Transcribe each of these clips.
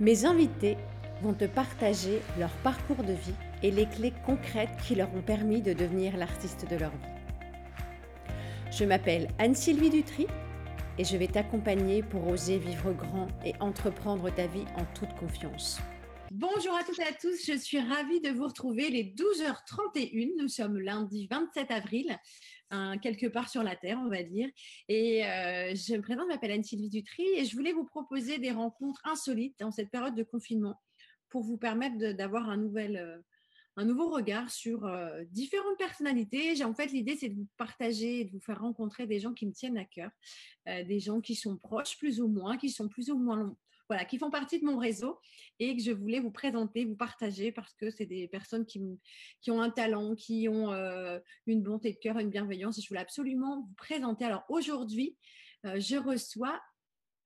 Mes invités vont te partager leur parcours de vie et les clés concrètes qui leur ont permis de devenir l'artiste de leur vie. Je m'appelle Anne-Sylvie Dutry et je vais t'accompagner pour oser vivre grand et entreprendre ta vie en toute confiance. Bonjour à toutes et à tous, je suis ravie de vous retrouver les 12h31. Nous sommes lundi 27 avril, quelque part sur la Terre, on va dire. Et euh, je me présente, je m'appelle Anne-Sylvie Dutry et je voulais vous proposer des rencontres insolites dans cette période de confinement pour vous permettre d'avoir euh, un nouveau regard sur euh, différentes personnalités. En fait l'idée, c'est de vous partager, de vous faire rencontrer des gens qui me tiennent à cœur, des gens qui sont proches plus ou moins, qui sont plus ou moins qui font partie de mon réseau et que je voulais vous présenter, vous partager parce que c'est des personnes qui, ont un talent, qui ont euh, une bonté de cœur, une bienveillance je voulais absolument vous présenter. Alors aujourd'hui, euh, je reçois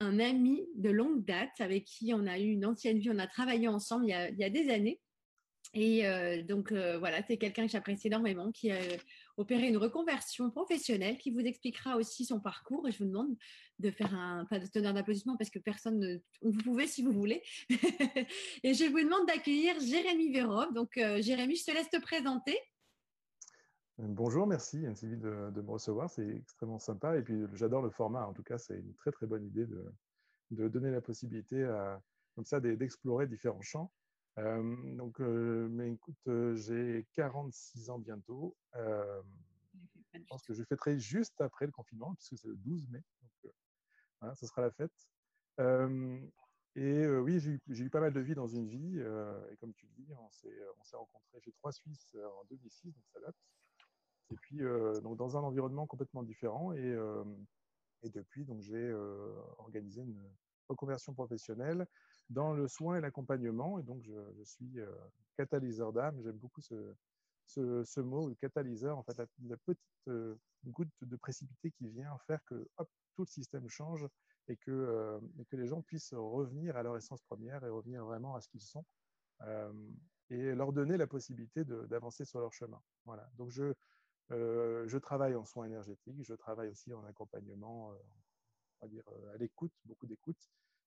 un ami de longue date avec qui on a eu une ancienne vie, on a travaillé ensemble il y a, des années. Et euh, donc voilà, c'est quelqu'un que j'apprécie énormément, qui opérer une reconversion professionnelle qui vous expliquera aussi son parcours. Et je vous demande de faire un, pas de tenir d'applaudissement parce que personne ne, vous pouvez si vous voulez. et je vous demande d'accueillir Jérémy Vérov. Donc, euh, Jérémy, je te laisse te présenter. Bonjour, merci anne de, de, me recevoir. C'est extrêmement sympa. Et puis, j'adore le format. En tout cas, c'est une très, très bonne idée de, de donner la possibilité à, comme ça d'explorer différents champs. Euh, donc, euh, mais écoute, euh, j'ai 46 ans bientôt. je pense que je fêterai juste après le confinement, puisque c'est le 12 mai. Donc, voilà, ce sera la fête. et oui, j'ai eu, eu, pas mal de vie dans une vie. et comme tu le dis, on s'est rencontrés chez Trois Suisses en 2006, donc ça date. Et puis, donc dans un environnement complètement différent. Et, et depuis, j'ai organisé une reconversion professionnelle dans le soin et l'accompagnement. Et donc, je, suis euh, catalyseur d'âme. J'aime beaucoup ce, mot, le catalyseur, en fait, la, petite euh, goutte de précipité qui vient faire que tout le système change et que, euh, et que les gens puissent revenir à leur essence première et revenir vraiment à ce qu'ils sont et leur donner la possibilité d'avancer sur leur chemin. Voilà. Donc, je, je travaille en soins énergétiques, je travaille aussi en accompagnement, on va dire à l'écoute, beaucoup d'écoute,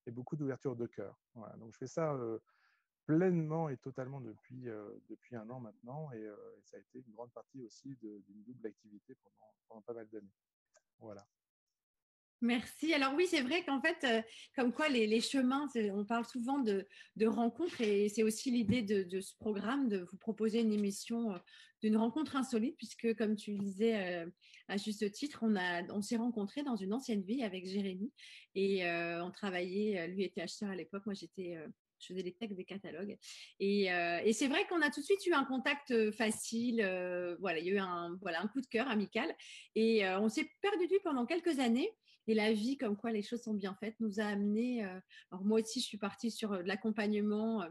et beaucoup d'ouverture de cœur. Donc je fais ça euh, pleinement et totalement depuis, euh, depuis un an maintenant et, euh, et, ça a été une grande partie aussi d'une double activité pendant, pendant pas mal d'années. Voilà. Merci. Alors oui, c'est vrai qu'en fait, euh, comme quoi les, chemins, on parle souvent de, rencontres et c'est aussi l'idée de, ce programme de vous proposer une émission euh, d'une rencontre insolite puisque, comme tu le disais euh, à juste titre, on, on s'est rencontrés dans une ancienne vie avec Jérémy et on travaillait, lui était acheteur à l'époque, moi j'étais je faisais les textes des catalogues. Et, c'est vrai qu'on a tout de suite eu un contact facile. voilà, il y a eu un, voilà, un coup de cœur amical. Et on s'est perdu pendant quelques années. Et la vie, comme quoi les choses sont bien faites, nous a amené. Euh, alors moi aussi, je suis partie sur euh, de l'accompagnement euh,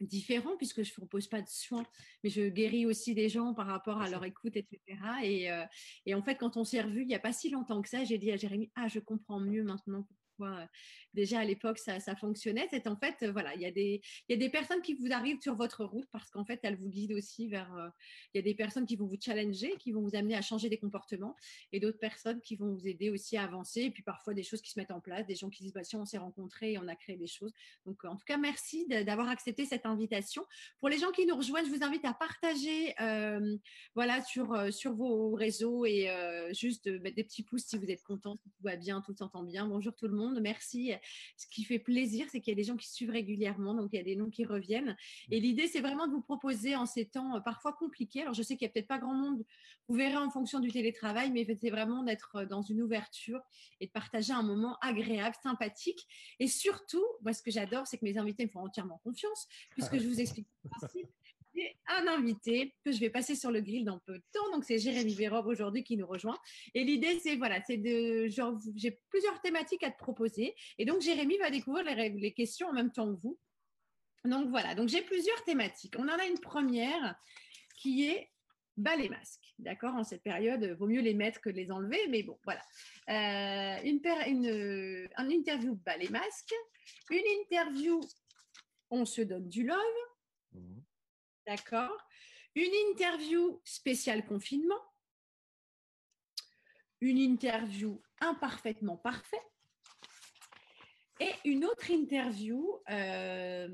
différent puisque je ne propose pas de soins, mais je guéris aussi des gens par rapport à leur écoute, etc. Et, et en fait, quand on s'est revu il n'y a pas si longtemps que ça, j'ai dit à Jérémy, ah, je comprends mieux maintenant euh, déjà à l'époque ça, fonctionnait. C'est en fait, euh, voilà, il y, a des, il des personnes qui vous arrivent sur votre route parce qu'en fait, elles vous guident aussi vers. Euh, il y a des personnes qui vont vous challenger, qui vont vous amener à changer des comportements et d'autres personnes qui vont vous aider aussi à avancer. Et puis parfois des choses qui se mettent en place, des gens qui disent bah, si on s'est rencontrés et on a créé des choses. Donc en tout cas, merci d'avoir accepté cette invitation. Pour les gens qui nous rejoignent, je vous invite à partager voilà, sur, sur vos réseaux et juste mettre des petits pouces si vous êtes content, si tout va bien, tout s'entend bien. Bonjour tout le monde. Merci. Ce qui fait plaisir, c'est qu'il y a des gens qui suivent régulièrement, donc il y a des noms qui reviennent. Et l'idée, c'est vraiment de vous proposer en ces temps euh, parfois compliqués. Alors, je sais qu'il n'y a peut-être pas grand monde, vous verrez en fonction du télétravail, mais c'est vraiment d'être euh, dans une ouverture et de partager un moment agréable, sympathique. Et surtout, moi, ce que j'adore, c'est que mes invités me font entièrement confiance, puisque je vous explique le principe un invité que je vais passer sur le grill dans peu de temps. Donc, c'est Jérémy Vérov aujourd'hui qui nous rejoint. Et l'idée, c'est voilà, c'est de, genre, j'ai plusieurs thématiques à te proposer. Et donc, Jérémy va découvrir les, questions en même temps que vous. Donc, voilà. Donc, j'ai plusieurs thématiques. On en a une première qui est bas les masques. D'accord? En cette période, vaut mieux les mettre que les enlever. Mais bon, voilà. Euh, une, une, un interview bas les masques. Une interview, on se donne du love. D'accord Une interview spéciale confinement. Une interview imparfaitement parfaite. Et une autre interview euh,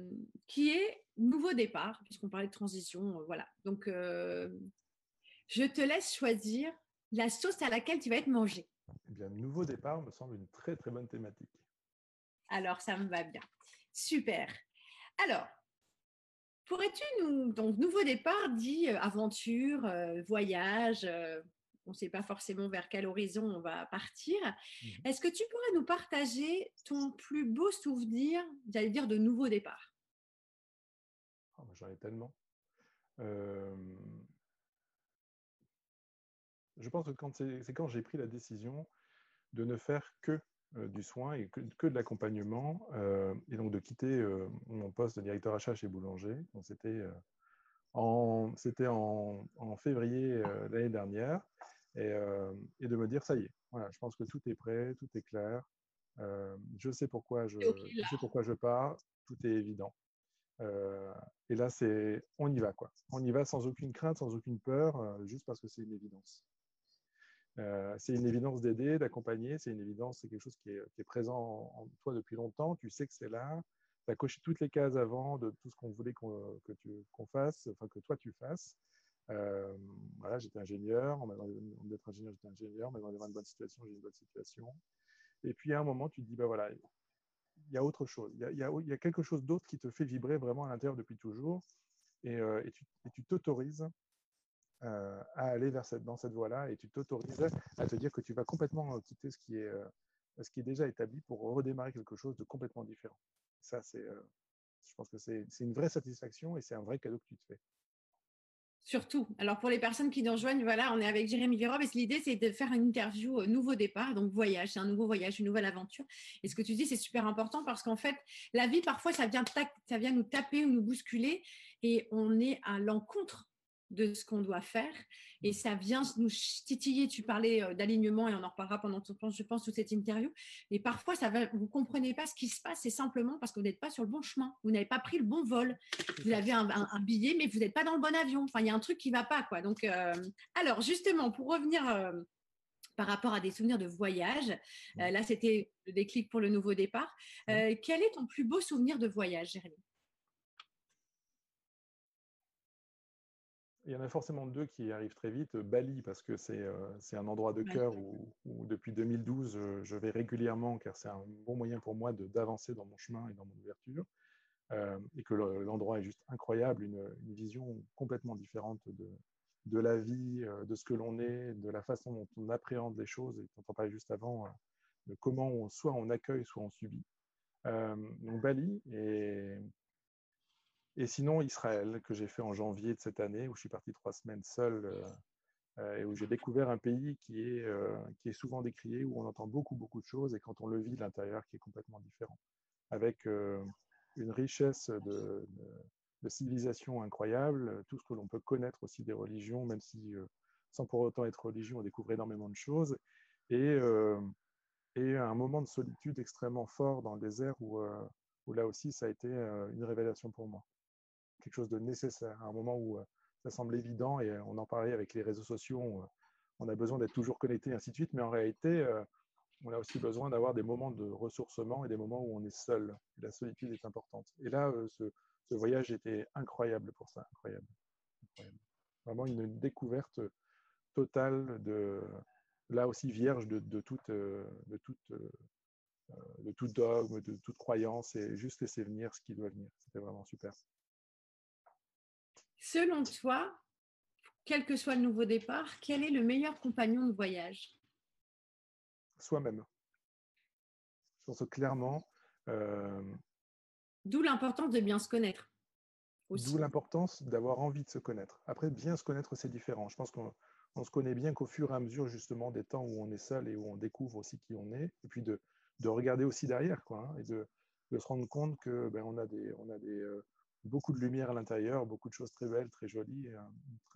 qui est nouveau départ, puisqu'on parlait de transition. voilà. Donc, je te laisse choisir la sauce à laquelle tu vas être mangé. Eh bien, nouveau départ me semble une très très bonne thématique. Alors, ça me va bien. Super. Alors, pourrais-tu nous, donc nouveau départ dit euh, aventure, euh, voyage, euh, on ne sait pas forcément vers quel horizon on va partir. Mmh Est-ce que tu pourrais nous partager ton plus beau souvenir, j'allais dire, de nouveau départ? Oh, J'en ai tellement. Je pense que c'est quand j'ai pris la décision de ne faire que du soin et que, de l'accompagnement, euh, et donc de quitter euh, mon poste de directeur achat chez Boulanger. C'était en, en, en, février l'année dernière, et, et, de me dire ça y est, voilà, je pense que tout est prêt, tout est clair, je sais pourquoi je, je, sais pourquoi je pars, tout est évident. et là, c'est on y va quoi. On y va sans aucune crainte, sans aucune peur, juste parce que c'est une évidence. Euh, c'est une évidence d'aider, d'accompagner, c'est une évidence, c'est quelque chose qui est, présent en, toi depuis longtemps, tu sais que c'est là, tu as coché toutes les cases avant de tout ce qu'on voulait qu'on fasse, enfin que toi tu fasses. Euh, voilà, j'étais ingénieur, on m'a demandé d'être ingénieur, j'étais ingénieur, on m'a une bonne situation, j'ai une bonne situation. Et puis à un moment, tu te dis, bah voilà, il y a autre chose, il y a, quelque chose d'autre qui te fait vibrer vraiment à l'intérieur depuis toujours, et, euh, et tu t'autorises euh, à aller vers cette, dans cette voie-là et tu t'autorises à te dire que tu vas complètement euh, quitter ce qui est, euh, ce qui est déjà établi pour redémarrer quelque chose de complètement différent. Ça, c'est, je pense que c'est une vraie satisfaction et c'est un vrai cadeau que tu te fais. Surtout. Alors pour les personnes qui nous rejoignent, voilà, on est avec Jérémy Vérob et l'idée c'est de faire une interview nouveau départ, donc voyage, c'est un nouveau voyage, une nouvelle aventure. Et ce que tu dis c'est super important parce qu'en fait la vie parfois ça vient, ça vient nous taper ou nous bousculer et on est à l'encontre de ce qu'on doit faire. Et ça vient nous titiller. Tu parlais euh, d'alignement et on en reparlera pendant, je pense, toute cette interview. Et parfois, ça va, vous ne comprenez pas ce qui se passe. C'est simplement parce que vous n'êtes pas sur le bon chemin. Vous n'avez pas pris le bon vol. Vous avez un, billet, mais vous n'êtes pas dans le bon avion. Enfin, il y a un truc qui ne va pas. Quoi. Donc, euh, alors, justement, pour revenir euh, par rapport à des souvenirs de voyage, là, c'était le déclic pour le nouveau départ. quel est ton plus beau souvenir de voyage, Jérémy? Il y en a forcément deux qui arrivent très vite. Bali, parce que c'est euh, un endroit de cœur où, depuis 2012, je, vais régulièrement, car c'est un bon moyen pour moi d'avancer dans mon chemin et dans mon ouverture. Euh, et que l'endroit est juste incroyable, une, vision complètement différente de, de la vie, euh, de ce que l'on est, de la façon dont on appréhende les choses, et dont on parlait juste avant, de comment on, soit on accueille, soit on subit. donc Bali, et et sinon, Israël, que j'ai fait en janvier de cette année, où je suis parti trois semaines seul euh, euh, et où j'ai découvert un pays qui est, euh, qui est souvent décrié, où on entend beaucoup, beaucoup de choses, et quand on le vit de l'intérieur, qui est complètement différent, avec une richesse de, civilisation incroyable, tout ce que l'on peut connaître aussi des religions, même si sans pour autant être religion, on découvre énormément de choses, et, et un moment de solitude extrêmement fort dans le désert où, où là aussi ça a été une révélation pour moi chose de nécessaire, à un moment où euh, ça semble évident, et on en parlait avec les réseaux sociaux, euh, on a besoin d'être toujours connecté, ainsi de suite, mais en réalité, euh, on a aussi besoin d'avoir des moments de ressourcement et des moments où on est seul. la solitude est importante. Et là, ce, voyage était incroyable pour ça, incroyable. Vraiment une découverte totale de, là aussi vierge de toute, de toute, de tout dogme, de toute croyance, et juste laisser venir ce qui doit venir. C'était vraiment super. Selon toi, quel que soit le nouveau départ, quel est le meilleur compagnon de voyage? Soi-même. Je pense clairement. Euh, D'où l'importance de bien se connaître. D'où l'importance d'avoir envie de se connaître. Après, bien se connaître, c'est différent. Je pense qu'on se connaît bien qu'au fur et à mesure justement des temps où on est seul et où on découvre aussi qui on est, et puis de, regarder aussi derrière, quoi, hein, et de, se rendre compte que ben, on a des, on a des, euh, beaucoup de lumière à l'intérieur, beaucoup de choses très belles, très jolies,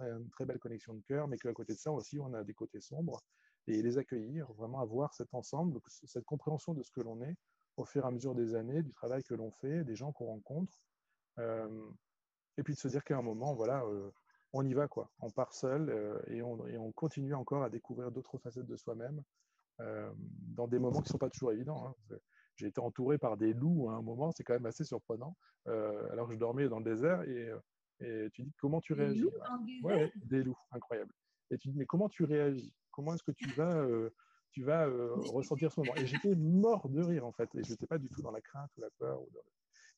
une très, belle connexion de cœur, mais qu'à côté de ça aussi, on a des côtés sombres et les accueillir, vraiment avoir cet ensemble, cette compréhension de ce que l'on est au fur et à mesure des années, du travail que l'on fait, des gens qu'on rencontre, euh, et puis de se dire qu'à un moment, voilà, euh, on y va, quoi. On part seul euh, et, on, et, on, continue encore à découvrir d'autres facettes de soi-même dans des moments qui ne sont pas toujours évidents. Hein. J'ai été entouré par des loups à un moment, c'est quand même assez surprenant, alors que je dormais dans le désert et, et tu dis comment tu réagis? ouais, Des loups, incroyable. Et tu dis mais comment tu réagis? Comment est-ce que tu vas, tu vas ressentir ce moment? Et j'étais mort de rire en fait, et je n'étais pas du tout dans la crainte ou la peur. Ou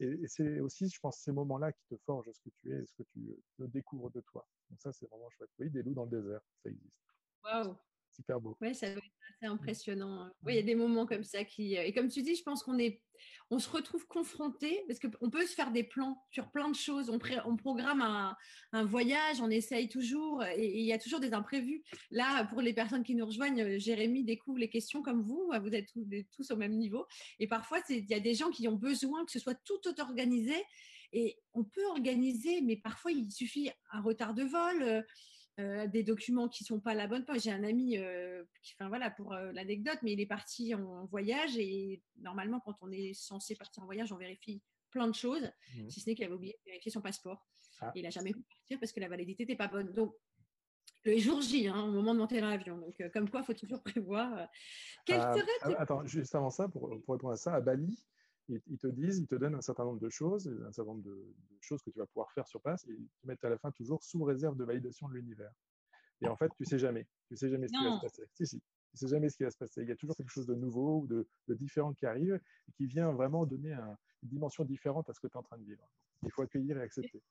Et, c'est aussi, je pense, ces moments-là qui te forgent ce que tu es, ce que tu découvres de toi. Donc ça, c'est vraiment chouette. Oui, des loups dans le désert, ça existe. Waouh super beau. Oui, ça doit être assez impressionnant. Oui, il y a des moments comme ça qui. Euh, et comme tu dis, je pense qu'on est, on se retrouve confronté parce qu'on peut se faire des plans sur plein de choses. On, on programme un, un, voyage, on essaye toujours et, il y a toujours des imprévus. Là, pour les personnes qui nous rejoignent, euh, Jérémy découvre les questions comme vous. Vous êtes tous, tous au même niveau. Et parfois, il y a des gens qui ont besoin que ce soit tout organisé. Et on peut organiser, mais parfois, il suffit un retard de vol. Euh, des documents qui sont pas à la bonne page. J'ai un ami, euh, qui, enfin voilà pour euh, l'anecdote, mais il est parti en voyage et normalement quand on est censé partir en voyage, on vérifie plein de choses, mmh. si ce n'est qu'il avait oublié de vérifier son passeport. Ah. il n'a jamais pu partir parce que la validité n'était pas bonne. Donc le jour J, hein, au moment de monter dans l'avion. Donc, comme quoi, il faut toujours prévoir. Quel ah, serait... Attends, juste avant ça, pour, pour, répondre à ça, à Bali, ils, te disent, ils te donnent un certain nombre de choses, un certain nombre de, choses que tu vas pouvoir faire sur place, et ils te mettent à la fin toujours sous réserve de validation de l'univers. Et en fait, tu sais jamais. Tu sais jamais ce qui va se passer. Si, si. Tu sais jamais ce qui va se passer. Il y a toujours quelque chose de nouveau ou de, différent qui arrive et qui vient vraiment donner une dimension différente à ce que tu es en train de vivre. Il faut accueillir et accepter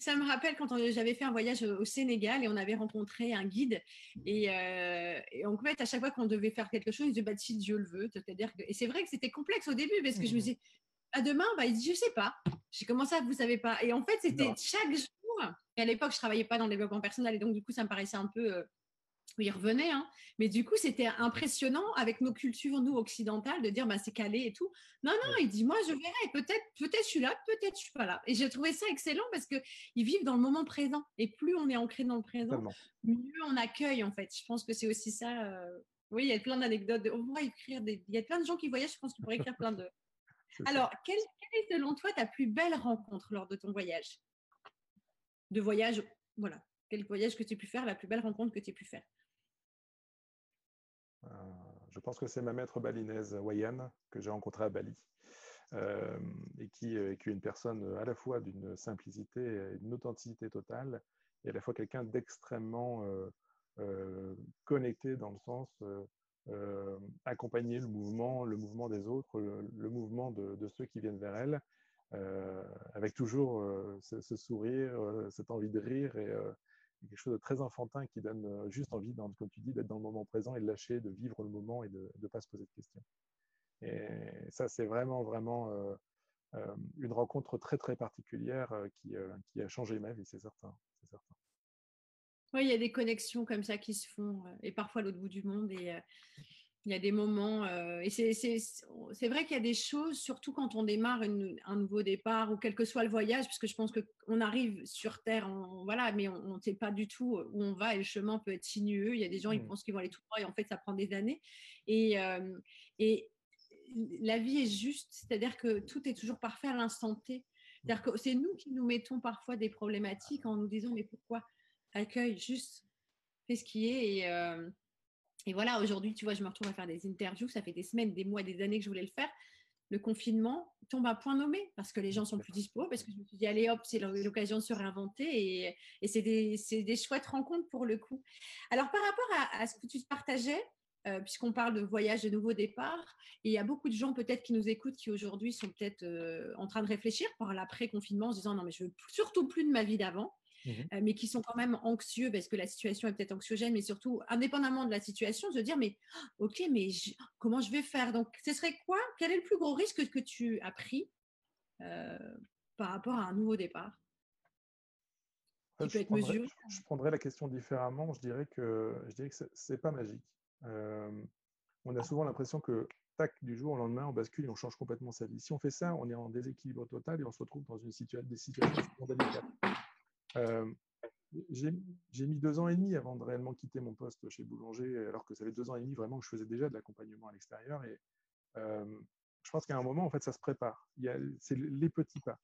ça me rappelle quand j'avais fait un voyage au Sénégal et on avait rencontré un guide. Et, euh, en fait, à chaque fois qu'on devait faire quelque chose, il disait bah, si Dieu le veut. C'est-à-dire que, et c'est vrai que c'était complexe au début parce que je me mmh. disais à demain, bah, il dit je sais pas. J'ai commencé à vous savez pas? Et en fait, c'était chaque jour. Et à l'époque, je travaillais pas dans le développement personnel et donc du coup, ça me paraissait un peu euh, il revenait. Hein. Mais du coup, c'était impressionnant avec nos cultures, nous, occidentales, de dire bah, c'est calé et tout. Non, non, il dit moi, je verrai. Peut-être peut-être je suis là, peut-être je suis pas là. Et j'ai trouvé ça excellent parce qu'ils vivent dans le moment présent. Et plus on est ancré dans le présent, mieux on accueille, en fait. Je pense que c'est aussi ça. Euh, oui, il y a plein d'anecdotes. On pourrait écrire des... Il y a plein de gens qui voyagent. Je pense qu'on pourrait écrire plein de. Alors, quelle, quelle est selon toi ta plus belle rencontre lors de ton voyage? De voyage, voilà. Quel voyage que tu as pu faire, la plus belle rencontre que tu as pu faire euh, je pense que c'est ma maître balinaise, Wayan, que j'ai rencontrée à Bali. Euh, et qui, euh, est une personne à la fois d'une simplicité et d'une authenticité totale, et à la fois quelqu'un d'extrêmement connecté dans le sens accompagner le mouvement, le mouvement des autres, le, mouvement de, de, ceux qui viennent vers elle, avec toujours ce, ce, sourire, cette envie de rire et, quelque chose de très enfantin qui donne euh, juste envie, comme tu dis, d'être dans le moment présent et de lâcher, de vivre le moment et de ne pas se poser de questions. Et ça, c'est vraiment, vraiment euh, euh, une rencontre très, très particulière qui, qui a changé ma vie, c'est certain. Oui, il y a des connexions comme ça qui se font, et parfois à l'autre bout du monde. Et il y a des moments, euh, et c'est vrai qu'il y a des choses, surtout quand on démarre un nouveau départ ou quel que soit le voyage, parce que je pense qu'on arrive sur Terre, voilà, mais on ne sait pas du tout où on va et le chemin peut être sinueux. Il y a des gens, ils mmh. pensent qu'ils vont aller tout droit et en fait, ça prend des années. Et, euh, et la vie est juste, c'est-à-dire que tout est toujours parfait à l'instant T. C'est-à-dire que c'est nous qui nous mettons parfois des problématiques en nous disant, mais pourquoi? Accueille, juste, fais ce qui est. Et, euh, et voilà, aujourd'hui, tu vois, je me retrouve à faire des interviews. Ça fait des semaines, des mois, des années que je voulais le faire. Le confinement tombe à point nommé parce que les gens sont plus dispo, parce que je me suis dit, allez hop, c'est l'occasion de se réinventer et, et c'est des, des, chouettes rencontres pour le coup. Alors, par rapport à, ce que tu partageais, euh, puisqu'on parle de voyage de nouveau départ, il y a beaucoup de gens peut-être qui nous écoutent qui aujourd'hui sont peut-être euh, en train de réfléchir par l'après-confinement en se disant non mais je veux surtout plus de ma vie d'avant. Mmh euh, mais qui sont quand même anxieux parce que la situation est peut-être anxiogène, mais surtout, indépendamment de la situation, de se dire, mais ok, mais comment je vais faire? Donc, ce serait quoi? Quel est le plus gros risque que tu as pris euh, par rapport à un nouveau départ? Euh, je, prendrais, je, prendrais, la question différemment. Je dirais que je dirais que c'est pas magique. on a souvent l'impression que tac, du jour au lendemain, on bascule et on change complètement sa vie. Si on fait ça, on est en déséquilibre total et on se retrouve dans une situation, des situations délicates. Euh, j'ai mis deux ans et demi avant de réellement quitter mon poste chez Boulanger, alors que ça fait deux ans et demi vraiment que je faisais déjà de l'accompagnement à l'extérieur. Et euh, je pense qu'à un moment, en fait, ça se prépare. C'est les petits pas.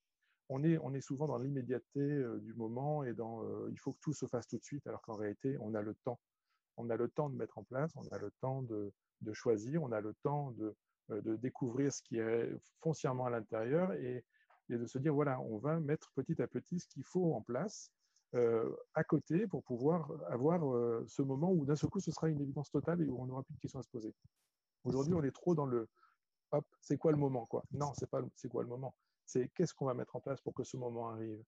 On est, on est souvent dans l'immédiateté euh, du moment et dans il faut que tout se fasse tout de suite, alors qu'en réalité, on a le temps. On a le temps de mettre en place, on a le temps de, de choisir, on a le temps de, de découvrir ce qui est foncièrement à l'intérieur et, et, de se dire, voilà, on va mettre petit à petit ce qu'il faut en place à côté pour pouvoir avoir ce moment où d'un seul coup, ce sera une évidence totale et où on n'aura plus de questions à se poser. Aujourd'hui, on est trop dans le hop, c'est quoi le moment quoi? Non, c'est pas c'est quoi le moment? C'est qu'est-ce qu'on va mettre en place pour que ce moment arrive?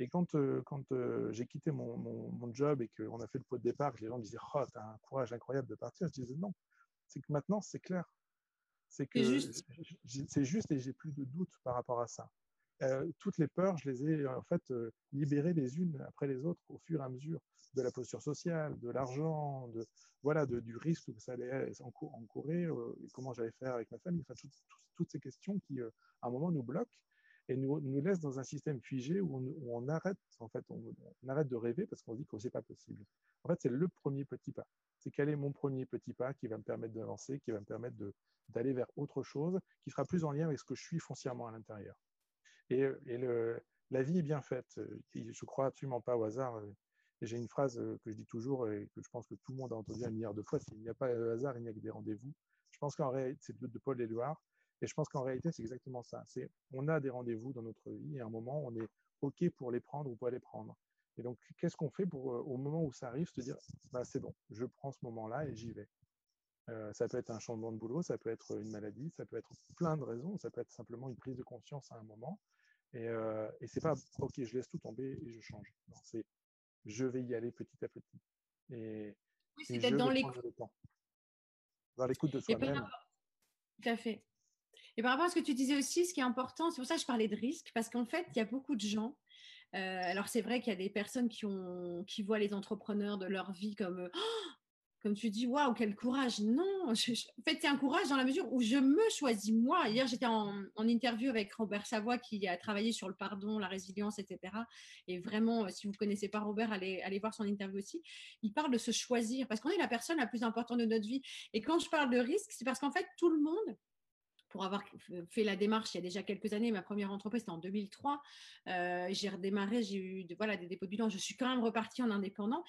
Et quand, quand j'ai quitté mon, mon, job et qu'on a fait le pot de départ, les gens disaient Oh, tu as un courage incroyable de partir. Je disais Non, c'est que maintenant, c'est clair. C'est que c'est juste et j'ai plus de doute par rapport à ça. Euh, toutes les peurs, je les ai en fait euh, libérées les unes après les autres au fur et à mesure de la posture sociale, de l'argent, de voilà, de, du risque que ça allait encourir, euh, comment j'allais faire avec ma famille, enfin toutes ces questions qui à un moment nous bloquent et nous, nous laissent dans un système figé où on, arrête en fait, on, arrête de rêver parce qu'on se dit que c'est pas possible. En fait, c'est le premier petit pas. C'est quel est mon premier petit pas qui va me permettre d'avancer, qui va me permettre d'aller vers autre chose, qui sera plus en lien avec ce que je suis foncièrement à l'intérieur. Et, le, la vie est bien faite. Je crois absolument pas au hasard. Et j'ai une phrase que je dis toujours et que je pense que tout le monde a entendu un milliard de fois, il n'y a pas de hasard, il n'y a que des rendez-vous. Je pense qu'en réalité, c'est de Paul Éluard. Et je pense qu'en réalité, c'est exactement ça. C'est on a des rendez-vous dans notre vie et à un moment, on est OK pour les prendre ou pas les prendre. Et donc, qu'est-ce qu'on fait pour, au moment où ça arrive, se dire, bah, c'est bon, je prends ce moment-là et j'y vais. Euh, ça peut être un changement de boulot, ça peut être une maladie, ça peut être plein de raisons, ça peut être simplement une prise de conscience à un moment. Et, euh, et c'est pas ok, je laisse tout tomber et je change. Non, c'est je vais y aller petit à petit. Et, oui, c'est d'être dans l'écoute. Dans l'écoute de soi-même. Tout à fait. Et par rapport à ce que tu disais aussi, ce qui est important, c'est pour ça que je parlais de risque, parce qu'en fait, il y a beaucoup de gens. Euh, alors c'est vrai qu'il y a des personnes qui, ont, qui voient les entrepreneurs de leur vie comme oh, comme tu dis, waouh, quel courage. Non, en fait, c'est un courage dans la mesure où je me choisis moi. Hier, j'étais en, interview avec Robert Savoie qui a travaillé sur le pardon, la résilience, etc. Et vraiment, euh, si vous ne connaissez pas Robert, allez voir son interview aussi. Il parle de se choisir parce qu'on est la personne la plus importante de notre vie. Et quand je parle de risque, c'est parce qu'en fait, tout le monde, pour avoir fait la démarche il y a déjà quelques années. Ma première entreprise, c'était en 2003. Euh, j'ai redémarré, j'ai eu voilà, des dépôts de bilan. Je suis quand même repartie en indépendant.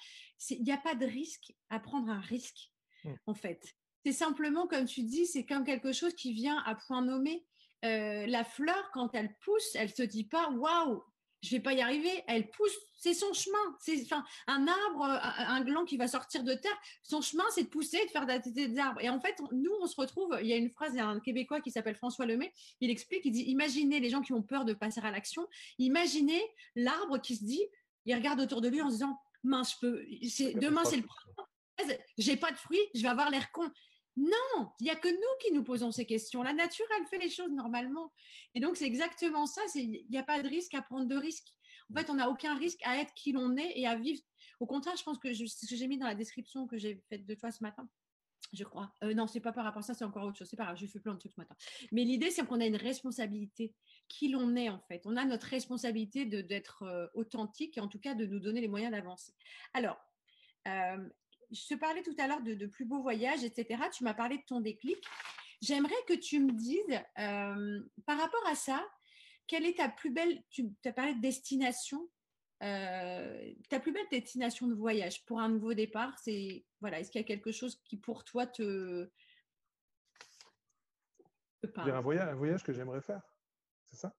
Il n'y a pas de risque à prendre un risque, mmh. en fait. C'est simplement, comme tu dis, c'est comme quelque chose qui vient à point nommé. Euh, la fleur, quand elle pousse, elle se dit pas waouh, je vais pas y arriver. Elle pousse, c'est son chemin. C'est enfin un arbre, un, gland qui va sortir de terre. Son chemin, c'est de pousser, de faire des arbres. Et en fait, nous, on se retrouve. Il y a une phrase, il y a un Québécois qui s'appelle François Lemay. Il explique, il dit imaginez les gens qui ont peur de passer à l'action. Imaginez l'arbre qui se dit, il regarde autour de lui en se disant mince, je peux. Demain, c'est le printemps. J'ai pas de fruits, je vais avoir l'air con. Non, il n'y a que nous qui nous posons ces questions. La nature, elle fait les choses normalement. Et donc, c'est exactement ça. Il n'y a pas de risque à prendre de risque. En fait, on n'a aucun risque à être qui l'on est et à vivre. Au contraire, je pense que c'est ce que j'ai mis dans la description que j'ai faite de toi ce matin. Je crois. Euh, non, c'est pas par rapport à ça, c'est encore autre chose. C'est pas grave, j'ai fait plein de trucs ce matin. Mais l'idée, c'est qu'on a une responsabilité. Qui l'on est, en fait. On a notre responsabilité d'être euh, authentique et en tout cas de nous donner les moyens d'avancer. Alors, euh, je te parlais tout à l'heure de, plus beaux voyages, etc. Tu m'as parlé de ton déclic. J'aimerais que tu me dises, euh, par rapport à ça, quelle est ta plus belle, tu as parlé de destination, euh, ta plus belle destination de voyage pour un nouveau départ, c'est, voilà, est-ce qu'il y a quelque chose qui pour toi te, parle? Un voyage, un voyage que j'aimerais faire, c'est ça?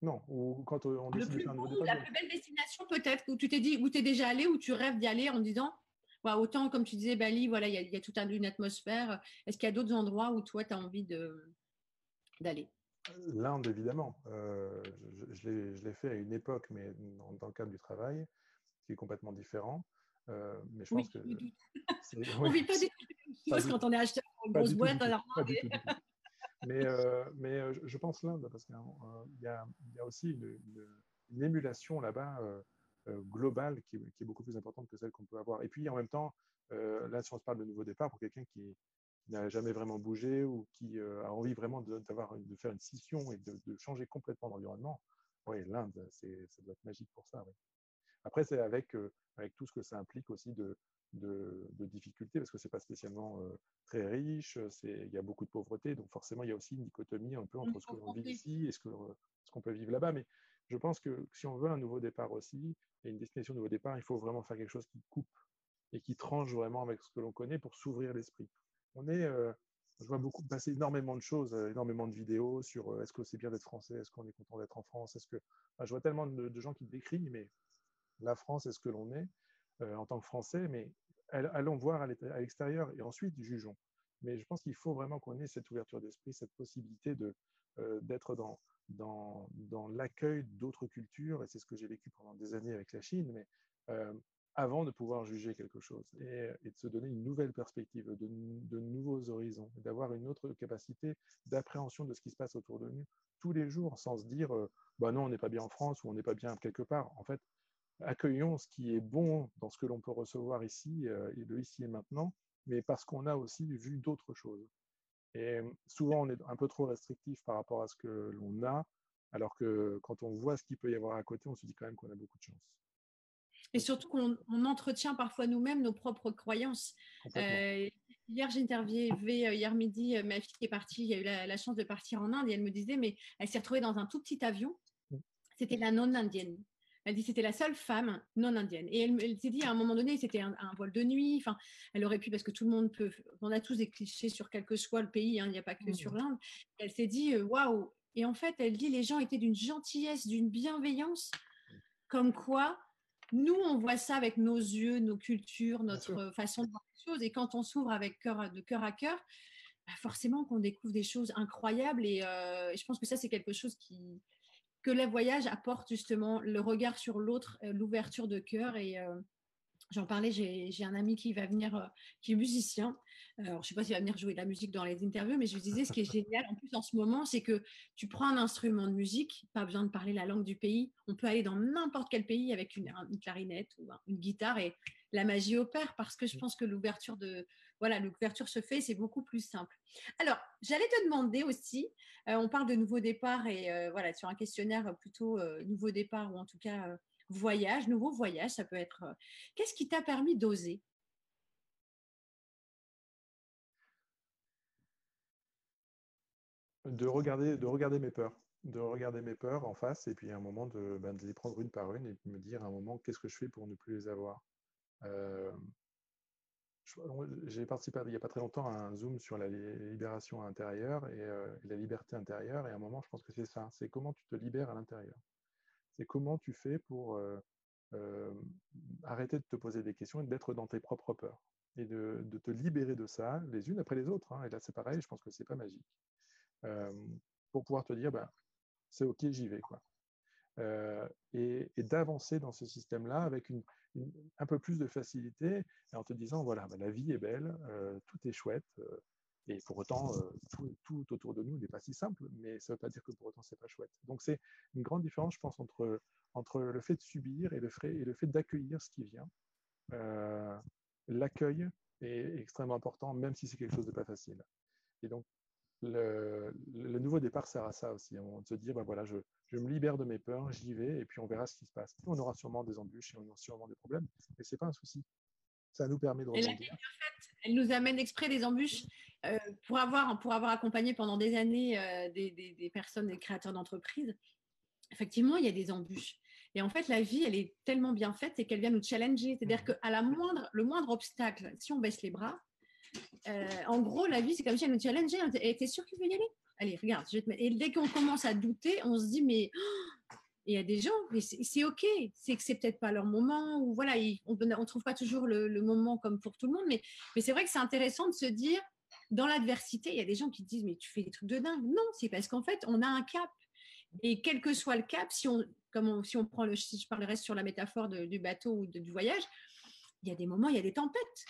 Non, ou quand on décide de faire un nouveau départ. La plus belle destination peut-être, où tu t'es dit, où tu es déjà allé, où tu rêves d'y aller en disant, autant, comme tu disais, Bali, voilà, il y, a tout un, une atmosphère. Est-ce qu'il y a d'autres endroits où toi, tu as envie d'aller? L'Inde, évidemment. Euh, je, l'ai fait à une époque, mais dans, le cadre du travail, qui est complètement différent. Euh, mais je pense que. on ne vit pas des choses quand on est acheteur une grosse boîte. Alors, mais euh, mais je pense l'Inde, parce qu'il y, y, a aussi une, une émulation là-bas euh, globale qui, est beaucoup plus importante que celle qu'on peut avoir. Et puis en même temps, euh, là, si on se parle de nouveau départ, pour quelqu'un qui, n'a jamais vraiment bougé ou qui euh, a envie vraiment de, de faire une scission et de, changer complètement d'environnement, oui, l'Inde, ça doit être magique pour ça. Après, c'est avec, avec tout ce que ça implique aussi de, de, difficultés, parce que c'est pas spécialement très riche, il y a beaucoup de pauvreté, donc forcément, il y a aussi une dichotomie un peu entre ce que l'on vit ici et ce qu'on ce qu'on peut vivre là-bas. Mais je pense que si on veut un nouveau départ aussi, et une destination de nouveau départ, il faut vraiment faire quelque chose qui coupe et qui tranche vraiment avec ce que l'on connaît pour s'ouvrir l'esprit. On est, euh, je vois beaucoup passer énormément de choses, énormément de vidéos sur est-ce que c'est bien d'être français, est-ce qu'on est content d'être en France, est-ce que je vois tellement de, gens qui décrivent, mais la France est ce que l'on est en tant que Français, mais allons voir à l'extérieur et ensuite jugeons. Mais je pense qu'il faut vraiment qu'on ait cette ouverture d'esprit, cette possibilité de d'être dans dans, l'accueil d'autres cultures, et c'est ce que j'ai vécu pendant des années avec la Chine, mais avant de pouvoir juger quelque chose et, de se donner une nouvelle perspective, de, nouveaux horizons, d'avoir une autre capacité d'appréhension de ce qui se passe autour de nous tous les jours sans se dire bah non, on n'est pas bien en France ou on n'est pas bien quelque part. En fait, accueillons ce qui est bon dans ce que l'on peut recevoir ici, et le ici et maintenant, mais parce qu'on a aussi vu d'autres choses. Et souvent, on est un peu trop restrictif par rapport à ce que l'on a, alors que quand on voit ce qu'il peut y avoir à côté, on se dit quand même qu'on a beaucoup de chance. Et surtout qu'on entretient parfois nous-mêmes nos propres croyances. Euh, hier, j'ai interviewé, euh, hier midi, euh, ma fille qui est partie, il a eu la, chance de partir en Inde et elle me disait, mais elle s'est retrouvée dans un tout petit avion. Mmh. C'était la non-indienne. Elle dit c'était la seule femme non indienne. Et elle, s'est dit à un moment donné, c'était un, vol de nuit. Enfin, elle aurait pu, parce que tout le monde peut, on a tous des clichés sur quel que soit le pays, hein, il n'y a pas que mmh. sur l'Inde. Elle s'est dit waouh. Et en fait, elle dit les gens étaient d'une gentillesse, d'une bienveillance, comme quoi nous, on voit ça avec nos yeux, nos cultures, notre façon de voir les choses. Et quand on s'ouvre avec cœur, de cœur à cœur, bah, forcément qu'on découvre des choses incroyables. Et, euh, je pense que ça, c'est quelque chose qui, que le voyage apporte justement le regard sur l'autre, euh, l'ouverture de cœur. Et euh, j'en parlais, j'ai un ami qui va venir, qui est musicien, alors, je ne sais pas s'il va venir jouer de la musique dans les interviews, mais je disais, ce qui est génial en plus en ce moment, c'est que tu prends un instrument de musique, pas besoin de parler la langue du pays, on peut aller dans n'importe quel pays avec une, clarinette ou une guitare et la magie opère parce que je pense que l'ouverture de voilà l'ouverture se fait, c'est beaucoup plus simple. Alors, j'allais te demander aussi, euh, on parle de nouveau départ et euh, voilà sur un questionnaire plutôt euh, nouveau départ ou en tout cas voyage, nouveau voyage, ça peut être. Qu'est-ce qui t'a permis d'oser? De regarder, de mes peurs, de regarder mes peurs en face et puis à un moment de, ben, les prendre une par une et de me dire à un moment qu'est-ce que je fais pour ne plus les avoir? J'ai participé il n'y a pas très longtemps à un zoom sur la libération intérieure euh, et, la liberté intérieure et à un moment je pense que c'est ça, c'est comment tu te libères à l'intérieur. C'est comment tu fais pour euh, arrêter de te poser des questions et d'être dans tes propres peurs et de, te libérer de ça les unes après les autres. Hein. Et là c'est pareil, je pense que c'est pas magique. Euh, pour pouvoir te dire, ben, c'est OK, j'y vais. Quoi. Euh, et, d'avancer dans ce système-là avec une, un peu plus de facilité en te disant, voilà, ben, la vie est belle, euh, tout est chouette. et pour autant, tout, tout, autour de nous n'est pas si simple, mais ça ne veut pas dire que pour autant, c'est pas chouette. Donc, c'est une grande différence, je pense, entre, entre le fait de subir et le, et le fait d'accueillir ce qui vient. L'accueil est extrêmement important, même si c'est quelque chose de pas facile. Et donc, le, nouveau départ sert à ça aussi. On se dire, ben voilà, je, je, me libère de mes peurs, j'y vais, et puis on verra ce qui se passe. On aura sûrement des embûches et on aura sûrement des problèmes, mais c'est pas un souci. Ça nous permet de rebondir. elle nous amène exprès des embûches euh, pour, avoir, pour avoir accompagné pendant des années euh, des, des, des, personnes, des créateurs d'entreprises. Effectivement, il y a des embûches. Et en fait, la vie, elle est tellement bien faite et qu'elle vient nous challenger. C'est-à-dire mmh. qu'à la moindre, le moindre obstacle, si on baisse les bras, euh, en gros, la vie, c'est comme si elle nous challengeait. Elle était sûre qu'il veut y aller? Allez, regarde. Je Et dès qu'on commence à douter, on se dit, mais il y a des gens, mais c'est OK. C'est que c'est peut-être pas leur moment. Ou voilà, on ne trouve pas toujours le, moment comme pour tout le monde. Mais, mais c'est vrai que c'est intéressant de se dire, dans l'adversité, il y a des gens qui disent, mais tu fais des trucs de dingue. Non, c'est parce qu'en fait, on a un cap. Et quel que soit le cap, si on, comme si on prend le, si je parlerai sur la métaphore du bateau ou du voyage, il y a des moments, il y a des tempêtes.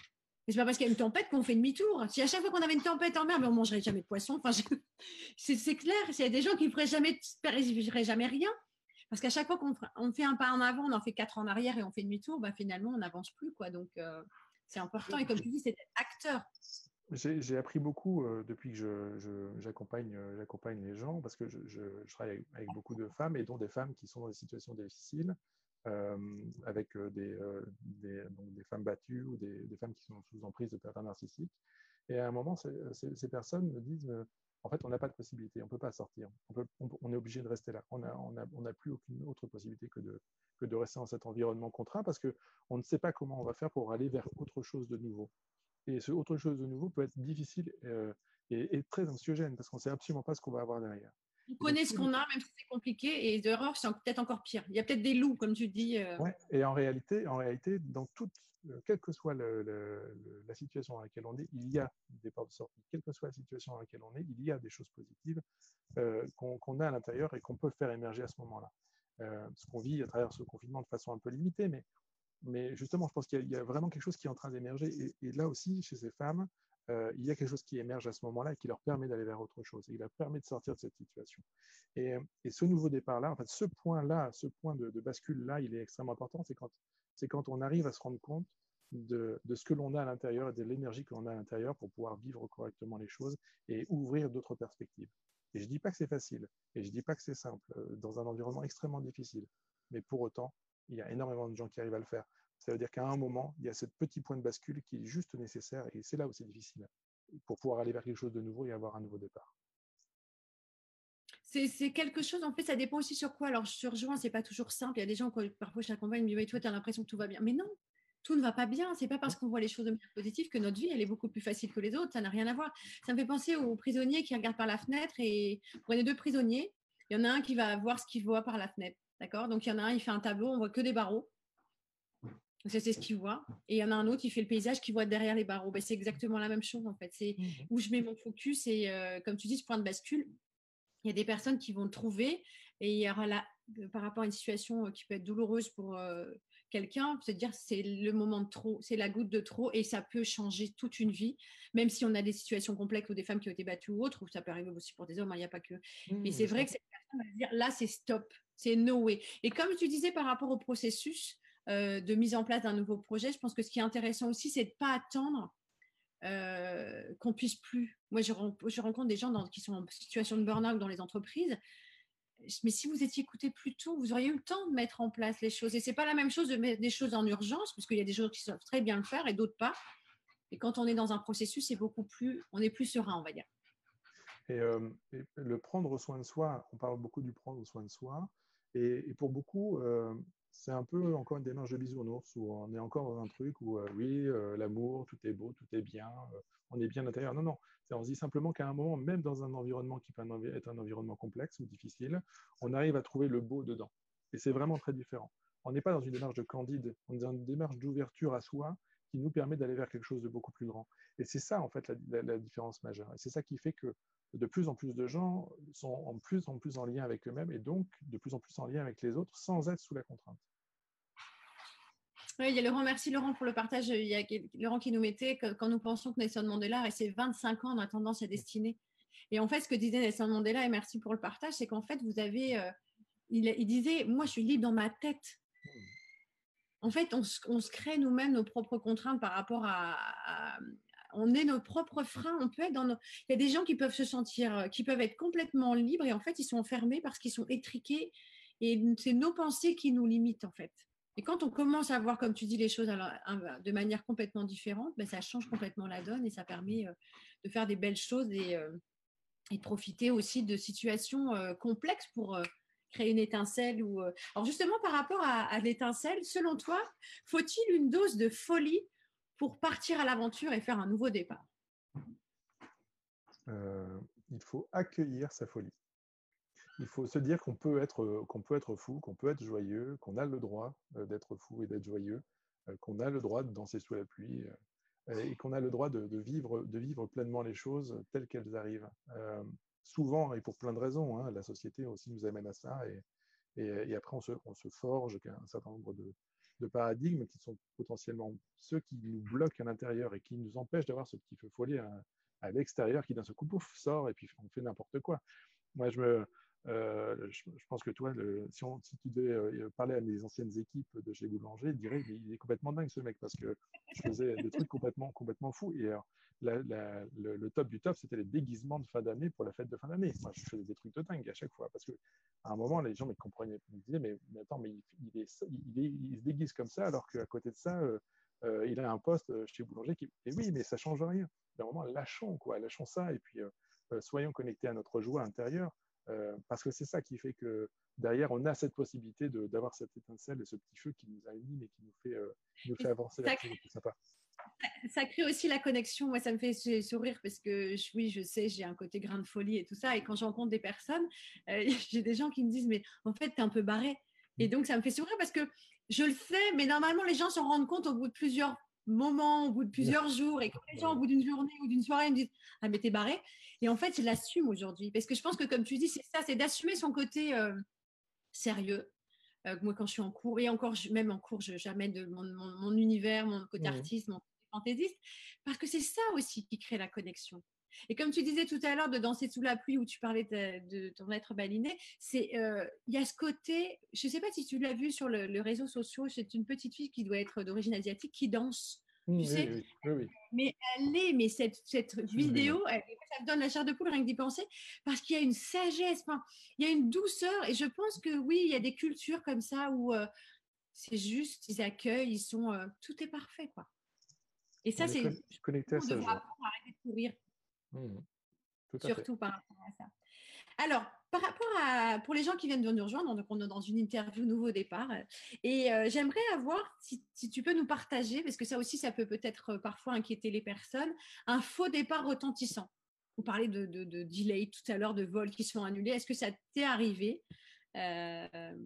Et c'est pas parce qu'il y a une tempête qu'on fait demi-tour. Si à chaque fois qu'on avait une tempête en mer, mais on mangerait jamais de poisson. Enfin, c'est clair. Il y a des gens qui ne feraient jamais, jamais rien. Parce qu'à chaque fois qu'on fait un pas en avant, on en fait quatre en arrière et on fait demi-tour, bah, finalement, on n'avance plus. Quoi. Donc, euh, c'est important. Et comme tu dis, c'est acteur. J'ai appris beaucoup euh, depuis que j'accompagne je, j'accompagne les gens, parce que je, je, travaille avec, beaucoup de femmes, et dont des femmes qui sont dans des situations difficiles, euh, avec des, femmes battues ou des, femmes qui sont sous emprise de pervers narcissiques. Et à un moment, ces personnes me disent en fait, on n'a pas de possibilité, on ne peut pas sortir, on, est obligé de rester là. On n'a plus aucune autre possibilité que de rester dans cet environnement contraint parce qu'on ne sait pas comment on va faire pour aller vers autre chose de nouveau. Et ce autre chose de nouveau peut être difficile et, très anxiogène parce qu'on ne sait absolument pas ce qu'on va avoir derrière. On connaît ce qu'on a, même si c'est compliqué, et d'erreur, c'est peut-être encore pire. Il y a peut-être des loups, comme tu dis. Euh. Ouais, et en réalité, en réalité, dans toute, euh, quelle que soit la situation dans laquelle on est, il y a des portes de sortie. Quelle que soit la situation dans laquelle on est, il y a des choses positives euh, qu'on a à l'intérieur et qu'on peut faire émerger à ce moment-là. ce qu'on vit à travers ce confinement de façon un peu limitée, mais, mais justement, je pense qu'il y, a vraiment quelque chose qui est en train d'émerger. et, là aussi, chez ces femmes, euh, il y a quelque chose qui émerge à ce moment-là et qui leur permet d'aller vers autre chose, et qui leur permet de sortir de cette situation. Et, ce nouveau départ-là, en fait, ce point-là, ce point de, bascule-là, il est extrêmement important, c'est quand, quand on arrive à se rendre compte de, ce que l'on a à l'intérieur et de l'énergie que l'on a à l'intérieur pour pouvoir vivre correctement les choses et ouvrir d'autres perspectives. Et je ne dis pas que c'est facile, et je ne dis pas que c'est simple, euh, dans un environnement extrêmement difficile, mais pour autant, il y a énormément de gens qui arrivent à le faire. Ça veut dire qu'à un moment, il y a ce petit point de bascule qui est juste nécessaire et c'est là où c'est difficile pour pouvoir aller vers quelque chose de nouveau et avoir un nouveau départ. C'est quelque chose, en fait, ça dépend aussi sur quoi. Alors, je rejoins, c'est pas toujours simple. Il y a des gens, qui, parfois, je l'accompagne, me disent, toi, tu as l'impression que tout va bien. Mais non, tout ne va pas bien. C'est pas parce qu'on voit les choses de manière positive que notre vie, elle est beaucoup plus facile que les autres. Ça n'a rien à voir. Ça me fait penser aux prisonniers qui regardent par la fenêtre et vous prenez deux prisonniers. Il y en a un qui va voir ce qu'il voit par la fenêtre. D'accord? Donc, il y en a un, il fait un tableau, on voit que des barreaux. C'est ce qu'il voit. Et il y en a un autre qui fait le paysage qui voit derrière les barreaux. Ben, c'est exactement la même chose en fait. C'est mmh où je mets mon focus et euh, comme tu dis, ce point de bascule, il y a des personnes qui vont le trouver et il y aura là, euh, par rapport à une situation euh, qui peut être douloureuse pour quelqu'un, se dire c'est le moment de trop, c'est la goutte de trop et ça peut changer toute une vie, même si on a des situations complexes ou des femmes qui ont été battues ou autres, ou ça peut arriver aussi pour des hommes, hein, il n'y a pas que. Mais mmh, c'est vrai que cette personne va dire là c'est stop, c'est no way. Et comme tu disais par rapport au processus, euh, de mise en place d'un nouveau projet. Je pense que ce qui est intéressant aussi, c'est de ne pas attendre euh, qu'on puisse plus. Moi, je, rencontre des gens qui sont en situation de burn-out dans les entreprises. Mais si vous étiez écouté plus tôt, vous auriez eu le temps de mettre en place les choses. Et c'est pas la même chose de mettre des choses en urgence, parce qu'il y a des gens qui savent très bien le faire et d'autres pas. Et quand on est dans un processus, c'est beaucoup plus, on est plus serein, on va dire. Et, euh, le prendre soin de soi, on parle beaucoup du prendre soin de soi. Et, pour beaucoup, c'est un peu encore une démarche de bisounours où on est encore dans un truc où euh, oui, euh, l'amour, tout est beau, tout est bien, euh, on est bien à l'intérieur. Non, non, on se dit simplement qu'à un moment, même dans un environnement qui peut être un environnement complexe ou difficile, on arrive à trouver le beau dedans. Et c'est vraiment très différent. On n'est pas dans une démarche de candide, on est dans une démarche d'ouverture à soi qui nous permet d'aller vers quelque chose de beaucoup plus grand. Et c'est ça, en fait, la, différence majeure. Et c'est ça qui fait que de plus en plus de gens sont en plus en plus en lien avec eux-mêmes et donc de plus en plus en lien avec les autres sans être sous la contrainte. Oui, il y a Laurent, merci Laurent pour le partage. Il y a Laurent qui nous mettait que quand nous pensons que Nelson Mandela et ses 25 ans, on a tendance à destiner. Et en fait, ce que disait Nelson Mandela, et merci pour le partage, c'est qu'en fait, vous avez. Euh, il, disait Moi, je suis libre dans ma tête. En fait, on, se crée nous-mêmes nos propres contraintes par rapport à, on est nos propres freins. On peut être dans Il y a des gens qui peuvent se sentir, euh, qui peuvent être complètement libres et en fait, ils sont enfermés parce qu'ils sont étriqués. Et c'est nos pensées qui nous limitent, en fait. Et quand on commence à voir, comme tu dis, les choses de manière complètement différente, ben, ça change complètement la donne et ça permet euh, de faire des belles choses et, euh, de profiter aussi de situations euh, complexes pour créer une étincelle. Ou, Alors justement, par rapport à, l'étincelle, selon toi, faut-il une dose de folie pour partir à l'aventure et faire un nouveau départ Il faut accueillir sa folie il faut se dire qu'on peut être, euh, peut être fou, qu'on peut être joyeux, qu'on a le droit euh, d'être fou et d'être joyeux, euh, qu'on a le droit de danser sous la pluie et qu'on a le droit de, vivre, de vivre pleinement les choses telles qu'elles arrivent. souvent, et pour plein de raisons, hein, la société aussi nous amène à ça, et, et, après on se, on se forge un certain nombre de, de, paradigmes qui sont potentiellement ceux qui nous bloquent à l'intérieur et qui nous empêchent d'avoir ce petit feu follet à, à l'extérieur qui d'un seul coup pouf, sort et puis on fait n'importe quoi. Moi, je me, euh, je, pense que toi, si, si, tu devais euh, parler à mes anciennes équipes de chez Boulanger, ils diraient qu'il est complètement dingue ce mec parce que je faisais des trucs complètement, complètement fous. Et le, top du top, c'était les déguisements de fin d'année pour la fête de fin d'année. Moi, je faisais des trucs de dingue à chaque fois parce que à un moment, les gens me comprenaient, me disaient mais, attends, mais il, est, il, se déguise comme ça alors qu'à côté de ça, euh, il a un poste chez Boulanger qui. Et oui, mais ça change rien. À un moment, lâchons quoi, lâchons ça et puis soyons connectés à notre joie intérieure. Euh, parce que c'est ça qui fait que derrière, on a cette possibilité d'avoir cette étincelle et ce petit feu qui nous anime et qui nous fait, euh, nous fait avancer. C'est ça crée aussi la connexion. Moi, ça me fait sourire parce que oui, je sais, j'ai un côté grain de folie et tout ça. Et quand je rencontre des personnes, euh, j'ai des gens qui me disent, mais en fait, tu es un peu barré. Et donc, ça me fait sourire parce que je le sais, mais normalement, les gens s'en rendent compte au bout de plusieurs moments, au bout de plusieurs jours. Et quand les gens, au bout d'une journée ou d'une soirée, me disent, ah, mais t'es barré. Et en fait, je l'assume aujourd'hui. Parce que je pense que, comme tu dis, c'est ça, c'est d'assumer son côté euh, sérieux, euh, moi, quand je suis en cours, et encore, même en cours, je jamais de mon, univers, mon côté artiste, mon côté fantaisiste, parce que c'est ça aussi qui crée la connexion. Et comme tu disais tout à l'heure de danser sous la pluie où tu parlais de, ton être baliné, c'est euh, il y a ce côté, je ne sais pas si tu l'as vu sur le, le réseau social, c'est une petite fille qui doit être d'origine asiatique qui danse tu sais Mais elle est, mais cette, cette vidéo, elle, ça me donne la chair de poule rien que d'y penser, parce qu'il y a une sagesse, il y a une douceur, et je pense que oui, il y a des cultures comme ça où euh, c'est juste, ils accueillent, ils sont, euh, tout est parfait, quoi. Et ça, c'est connecté à ça. arrêter de courir. Mmh. Surtout par rapport à ça. Alors, par rapport à, pour les gens qui viennent de nous rejoindre, donc on est dans une interview nouveau départ, et euh, j'aimerais avoir, si, tu peux nous partager, parce que ça aussi, ça peut peut-être euh, parfois inquiéter les personnes, un faux départ retentissant. Vous parlez de, de, delay tout à l'heure, de vols qui sont annulés. Est-ce que ça t'est arrivé euh?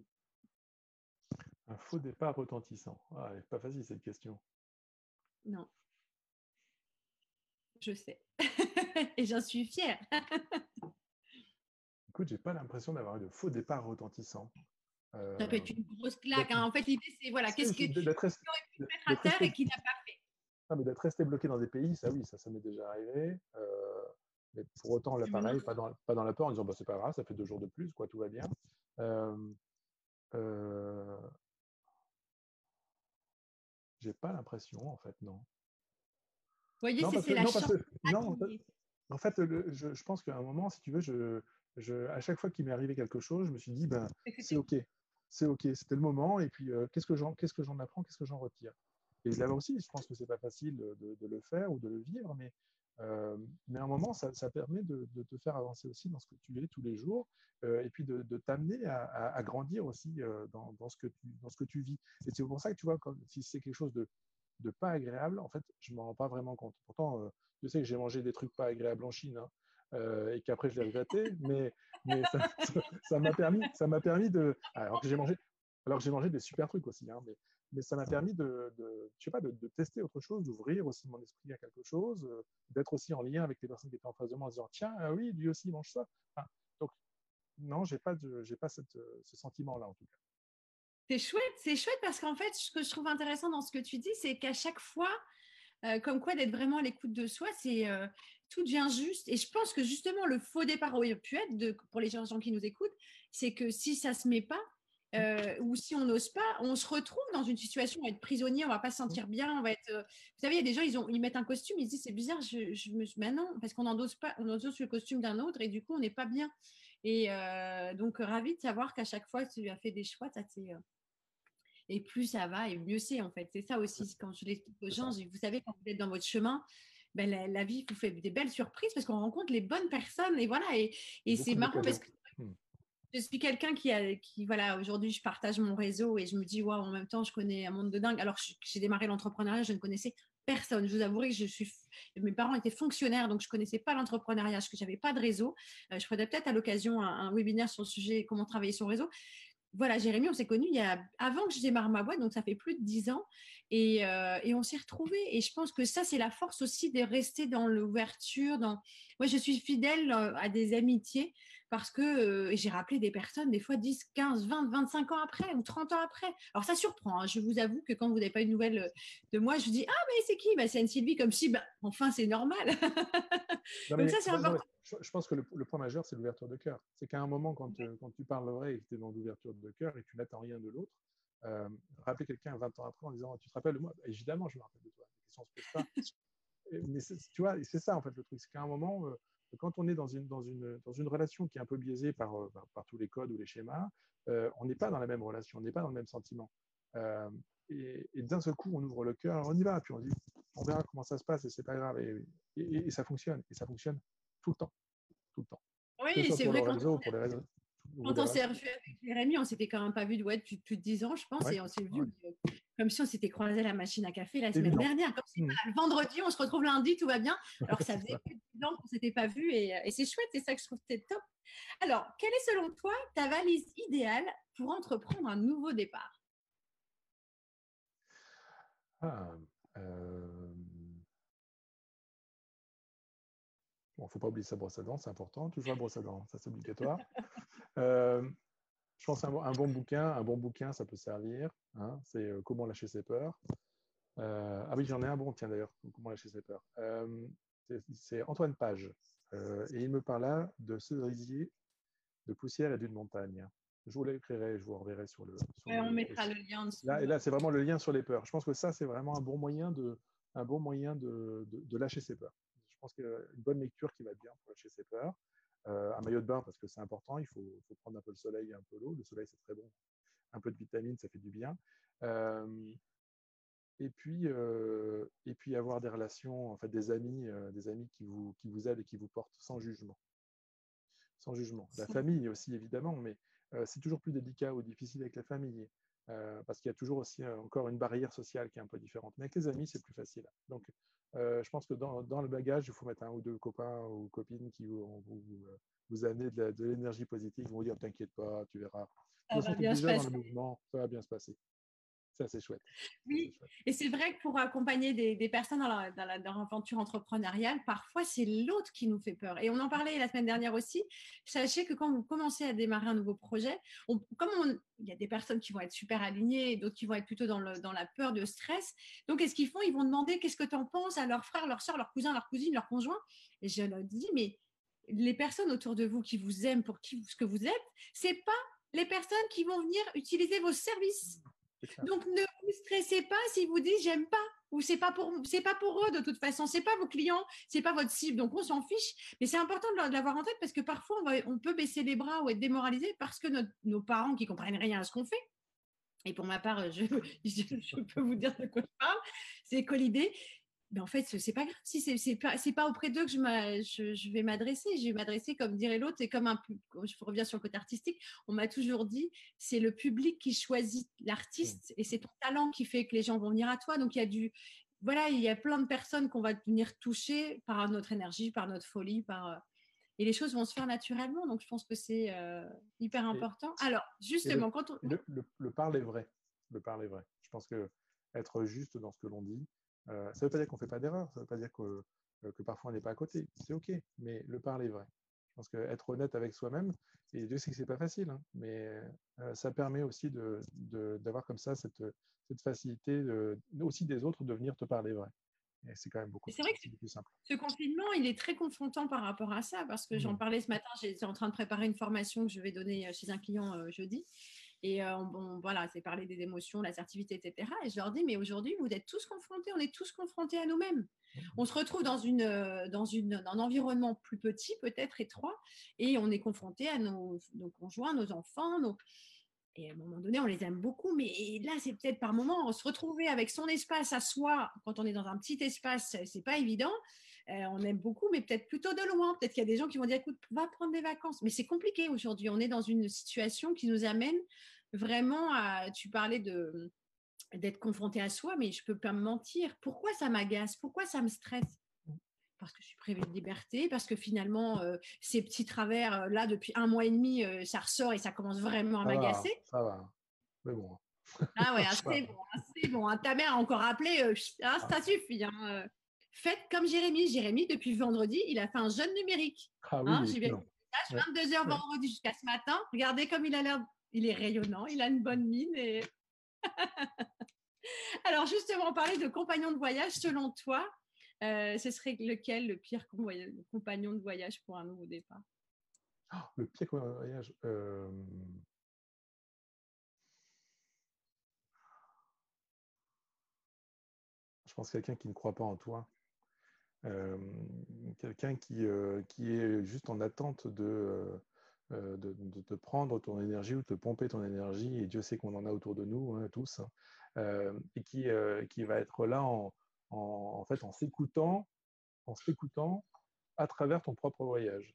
Un faux départ retentissant. Ah, pas facile cette question. Non. Je sais. et j'en suis fière. Écoute, j'ai pas l'impression d'avoir eu de faux départ retentissant. Euh, ça peut être une grosse claque. Hein. En fait, l'idée, c'est voilà, qu'est-ce que tu aurais pu mettre à terre et qui n'a pas fait? Non, mais d'être resté bloqué dans des pays, ça oui, ça, ça m'est déjà arrivé. Euh, mais pour autant, l'appareil, pas dans, pas dans la peur, en disant bah, c'est pas grave, ça fait deux jours de plus, quoi, tout va bien. Euh, euh, j'ai pas l'impression, en fait, non. Vous voyez, c'est la chance. non, en fait, je, je, pense qu'à un moment, si tu veux, je, à chaque fois qu'il m'est arrivé quelque chose, je me suis dit, ben, c'est OK, c'est OK, c'était le moment, et puis euh, qu'est-ce que j'en qu'est-ce que j'en apprends, qu'est-ce que j'en retire? Et là aussi, je pense que c'est pas facile de, le faire ou de le vivre, mais, euh, mais à un moment, ça, permet de, te faire avancer aussi dans ce que tu es tous les jours, euh, et puis de, t'amener à, grandir aussi dans, ce que tu, dans ce que tu vis. Et c'est pour ça que tu vois, comme, si c'est quelque chose de, de pas agréable, en fait, je m'en rends pas vraiment compte. Pourtant, je sais que j'ai mangé des trucs pas agréables en Chine, hein, euh, et qu'après je l'ai regretté, mais, mais ça m'a permis, ça m'a permis de, alors que j'ai mangé, alors que j'ai mangé des super trucs aussi, hein, mais, mais ça m'a permis de, de, je sais pas, de, tester autre chose, d'ouvrir aussi mon esprit à quelque chose, euh, d'être aussi en lien avec les personnes qui étaient en face de moi en disant tiens, ah oui, lui aussi mange ça. donc non, j'ai pas, j'ai pas cette, ce sentiment-là en tout cas. C'est chouette, c'est chouette parce qu'en fait, ce que je trouve intéressant dans ce que tu dis, c'est qu'à chaque fois, euh, comme quoi d'être vraiment à l'écoute de soi, c'est euh, tout devient juste. Et je pense que justement, le faux départ au pu être, pour les gens qui nous écoutent, c'est que si ça se met pas, euh, ou si on n'ose pas, on se retrouve dans une situation, on va être prisonnier, on va pas se sentir bien, on va être. vous savez, il y a des gens, ils, ont, ils mettent un costume, ils se disent c'est bizarre, je, je me maintenant parce qu'on n'endose pas, on endosse le costume d'un autre et du coup on n'est pas bien. Et donc ravi de savoir qu'à chaque fois tu as fait des choix, ça c'est et plus ça va et mieux c'est en fait. C'est ça aussi quand je l'explique aux gens. Vous savez, quand vous êtes dans votre chemin, ben, la, vie vous fait des belles surprises parce qu'on rencontre les bonnes personnes et voilà. Et, et c'est marrant parce que hmm. je suis quelqu'un qui, a, qui voilà, aujourd'hui je partage mon réseau et je me dis, waouh, en même temps, je connais un monde de dingue. Alors j'ai démarré l'entrepreneuriat, je ne connaissais personne. Je vous avouerai que je suis, mes parents étaient fonctionnaires, donc je connaissais pas l'entrepreneuriat, je n'avais pas de réseau. Euh, je ferai peut-être à l'occasion un, un, webinaire sur le sujet comment travailler son réseau voilà, Jérémy, on s'est connus il y a, avant que je démarre ma boîte, donc ça fait plus de dix ans, et, euh, et on s'est retrouvés. Et je pense que ça, c'est la force aussi de rester dans l'ouverture. Dans... Moi, je suis fidèle euh, à des amitiés parce que euh, j'ai rappelé des personnes, des fois 10, 15, 20, 25 ans après ou 30 ans après. Alors, ça surprend. Hein. Je vous avoue que quand vous n'avez pas une nouvelle de moi, je vous dis Ah, mais c'est qui bah, C'est Anne-Sylvie, comme si, bah, enfin, c'est normal. donc, ça, c'est important je pense que le, point majeur, c'est l'ouverture de cœur. C'est qu'à un moment, quand, euh, quand tu parles vrai dans l'ouverture de cœur et tu n'attends rien de l'autre, euh, rappeler quelqu'un 20 ans après en disant Tu te rappelles de moi? Évidemment, je me rappelle de toi. Se pas. Mais tu vois, c'est ça en fait le truc. C'est qu'à un moment, euh, quand on est dans une, dans, une, dans une relation qui est un peu biaisée par, par, tous les codes ou les schémas, on n'est pas dans la même relation, on n'est pas dans le même sentiment. et, d'un seul coup, on ouvre le cœur, on y va, puis on dit On verra comment ça se passe et c'est pas grave. Et, et, ça fonctionne. Et ça fonctionne tout le temps. Tout le temps. Oui, c'est vrai. Quand, quand on s'est revu avec Jérémy, on s'était quand même pas vu ouais, depuis plus de 10 ans, je pense, et on s'est vu. comme si on s'était croisé à la machine à café la semaine dernière. Comme si, mmh. le vendredi, on se retrouve lundi, tout va bien. Alors ça faisait plus de temps qu'on ne s'était pas vu et, et c'est chouette, c'est ça que je trouve top. Alors, quelle est selon toi ta valise idéale pour entreprendre un nouveau départ? Ah, euh... Bon, il ne faut pas oublier sa brosse à dents, c'est important. Toujours la brosse à dents, ça c'est obligatoire. euh, je pense un, un, bon bouquin, un bon bouquin, ça peut servir. Hein, c'est euh, Comment lâcher ses peurs. Euh, ah oui, j'en ai un bon, tiens d'ailleurs, Comment lâcher ses peurs. C'est Antoine Page. et il me parle là de cerisier, de poussière et d'une montagne. Je vous l'écrirai, je vous reverrai sur le. Sur on mettra le lien. Là, et là, c'est vraiment le lien sur les peurs. Je pense que ça, c'est vraiment un bon moyen de, un bon moyen de, de, de lâcher ses peurs. Je pense qu'une bonne lecture qui va bien pour lâcher ses peurs. Euh, un maillot de bain parce que c'est important. Il faut, faut, prendre un peu le soleil et un peu l'eau. Le soleil, c'est très bon. Un peu de vitamines, ça fait du bien. Euh, et puis, euh, et puis avoir des relations, en fait, des amis, des amis qui vous, qui vous aident et qui vous portent sans jugement. Sans jugement. La famille aussi, évidemment, mais c'est toujours plus délicat ou difficile avec la famille. Euh, parce qu'il y a toujours aussi euh, encore une barrière sociale qui est un peu différente. Mais avec les amis, c'est plus facile. Donc, euh, je pense que dans, dans, le bagage, il faut mettre un ou deux copains ou copines qui vont vous, vous, vous amener de l'énergie positive, vont vous dire T'inquiète pas, tu verras. Ça va bien se passer. Mouvement, ça va bien se passer. Ça, c'est chouette. Oui, chouette. et c'est vrai que pour accompagner des, des personnes dans, la, dans, la, dans l'aventure entrepreneuriale, parfois c'est l'autre qui nous fait peur. Et on en parlait la semaine dernière aussi. Sachez que quand vous commencez à démarrer un nouveau projet, on, comme on, il y a des personnes qui vont être super alignées, d'autres qui vont être plutôt dans, le, dans la peur, de stress. Donc, qu'est-ce qu'ils font? Ils vont demander qu'est-ce que tu en penses à leurs frères, leurs soeurs, leurs cousins, leurs cousines, leurs conjoints. Et je leur dis, mais les personnes autour de vous qui vous aiment pour qui, ce que vous êtes, c'est pas les personnes qui vont venir utiliser vos services. Donc ne vous stressez pas si vous dites j'aime pas ou c'est pas pour pas pour eux de toute façon, c'est pas vos clients, c'est pas votre cible. Donc on s'en fiche, mais c'est important de l'avoir en tête parce que parfois on, peut baisser les bras ou être démoralisé parce que nos parents qui comprennent rien à ce qu'on fait. Et pour ma part, je, peux vous dire de quoi je parle. C'est l'idée, mais en fait, c'est pas grave. Si c'est c'est pas, pas auprès d'eux que je, je, je vais m'adresser. Je vais m'adresser comme dirait l'autre. Et comme un, je reviens sur le côté artistique, on m'a toujours dit, c'est le public qui choisit l'artiste et c'est ton talent qui fait que les gens vont venir à toi. Donc il y a du, voilà, il y a plein de personnes qu'on va venir toucher par notre énergie, par notre folie, par et les choses vont se faire naturellement. Donc je pense que c'est euh, hyper important. Et, Alors justement, le, quand on le, le, le parle est vrai, le parle est vrai. Je pense que être juste dans ce que l'on dit euh, ça ne veut pas dire qu'on ne fait pas d'erreur, ça ne veut pas dire que, euh, que parfois on n'est pas à côté. C'est OK, mais le parler est vrai. Je pense qu'être honnête avec soi-même, et Dieu sait que ce n'est pas facile, hein, mais euh, ça permet aussi d'avoir de, de, comme ça cette, cette facilité de, aussi des autres de venir te parler vrai. Et c'est quand même beaucoup, c'est vrai que plus simple. Ce confinement, il est très confrontant par rapport à ça, parce que mmh. j'en parlais ce matin, j'étais en train de préparer une formation que je vais donner chez un client euh, jeudi. Et euh, bon, voilà, c'est parler des émotions, l'assertivité, etc. Et je leur dis, mais aujourd'hui, vous êtes tous confrontés, on est tous confrontés à nous-mêmes. On se retrouve dans, une, euh, dans, une, dans un environnement plus petit, peut-être étroit, et on est confronté à nos, nos conjoints, nos enfants, nos... Et à un moment donné, on les aime beaucoup, mais là, c'est peut-être par moment, se retrouver avec son espace à soi, quand on est dans un petit espace, c'est pas évident. Euh, on aime beaucoup, mais peut-être plutôt de loin. Peut-être qu'il y a des gens qui vont dire, écoute, va prendre des vacances. Mais c'est compliqué aujourd'hui. On est dans une situation qui nous amène vraiment à, tu parlais de d'être confronté à soi, mais je peux pas me mentir. Pourquoi ça m'agace? Pourquoi ça me stresse? Parce que je suis privée de liberté, parce que finalement, euh, ces petits travers, euh, là, depuis un mois et demi, euh, ça ressort et ça commence vraiment à m'agacer. Ça va, mais bon. Ah ouais, c'est bon, c'est bon. Ta mère a encore appelé, ah, ça suffit. Hein, faites comme Jérémy. Jérémy, depuis vendredi, il a fait un jeûne numérique. Ah oui, hein, J'y vais 22 heures vendredi jusqu'à ce matin. Regardez comme il a l'air, il est rayonnant, il a une bonne mine. Et... Alors justement, parler de compagnon de voyage, selon toi, euh, ce serait lequel le pire compagnon de voyage pour un nouveau départ? Oh, Le pire compagnon de voyage euh... Je pense quelqu'un qui ne croit pas en toi. Euh, quelqu'un qui, euh, qui est juste en attente de, euh, de, de, de, prendre ton énergie ou de pomper ton énergie, et Dieu sait qu'on en a autour de nous, hein, tous, euh, et qui, euh, qui va être là en, en, en fait en s'écoutant, en s'écoutant à travers ton propre voyage.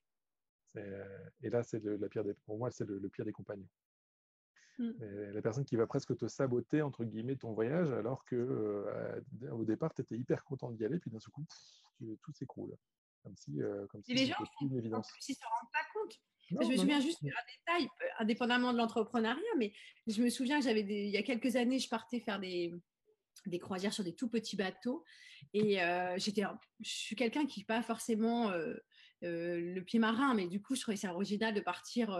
Et là, c'est la pire des, pour moi, c'est le, le, pire des compagnons. Mmh. La personne qui va presque te saboter, entre guillemets, ton voyage, alors que euh, au départ, tu étais hyper content d'y aller, puis d'un seul coup, tout s'écroule. Comme si, euh, comme si les gens, une évidence. En plus, ils ne se rendent pas compte. je me souviens juste d'un détail, euh, indépendamment de l'entrepreneuriat, mais je me souviens que j'avais il y a quelques années, je partais faire des, des croisières sur des tout petits bateaux. Et j'étais, je suis quelqu'un qui n'est pas forcément le pied marin, mais du coup, je trouvais ça original de partir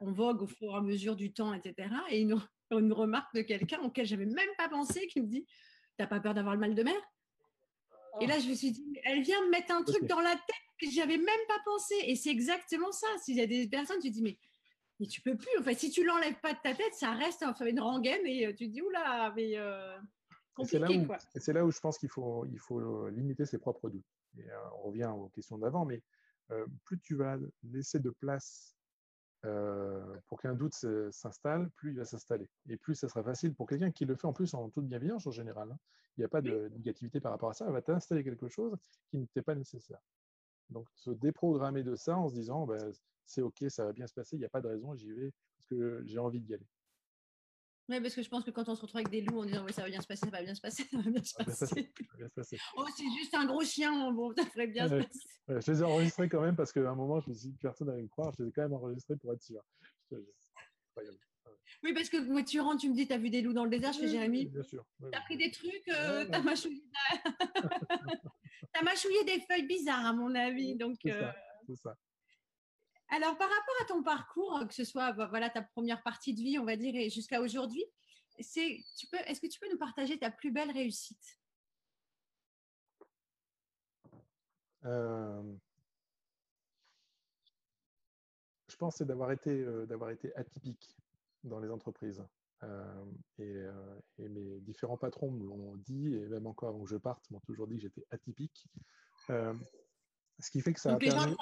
en vogue au fur et à mesure du temps, etc. Et une, une remarque de quelqu'un auquel j'avais même pas pensé qui me dit T'as pas peur d'avoir le mal de mer? Et là, je me suis dit Elle vient me mettre un truc dans la tête que j'avais même pas pensé. Et c'est exactement ça. S'il y a des personnes, tu te dis Mais mais tu peux plus. En fait, si tu l'enlèves pas de ta tête, ça reste enfin, une rengaine et tu te dis oula, mais c'est là, où je pense qu'il faut, il faut euh, limiter ses propres doutes. Et, euh, on revient aux questions d'avant, mais euh, plus tu vas laisser de place pour qu'un doute s'installe, plus il va s'installer. Et plus ça sera facile pour quelqu'un qui le fait en plus en toute bienveillance en général. Hein. Il n'y a pas de négativité par rapport à ça. Elle va t'installer quelque chose qui n'était pas nécessaire. Donc se déprogrammer de ça en se disant ben, c'est OK, ça va bien se passer, il n'y a pas de raison, j'y vais parce que j'ai envie d'y aller. Oui, parce que je pense que quand on se retrouve avec des loups en disant oui, ça va bien se passer, ça va bien se passer, ça va bien se passer. oh, c'est juste un gros chien, bon, ça ferait bien se passer. je les ai enregistrés quand même parce qu'à un moment, je me suis dit personne n'allait me croire, je les ai quand même enregistrés pour être sûr. Oui, parce que moi, tu rentres, tu me dis, tu as vu des loups dans le désert, je fais Jérémy. Bien sûr. tu as pris des trucs, euh, tu as, mâchouillé... mâchouillé des feuilles bizarres, à mon avis. Donc, c'est. Euh, ça. Alors, par rapport à ton parcours, que ce soit voilà, ta première partie de vie, on va dire, et jusqu'à aujourd'hui, c'est, tu peux, est-ce que tu peux nous partager ta plus belle réussite? Euh, Je pense c'est d'avoir été, euh, d'avoir été atypique dans les entreprises. Euh, et, mes différents patrons me l'ont dit, et même encore avant que je parte, m'ont toujours dit que j'étais atypique. ce qui fait que ça a permis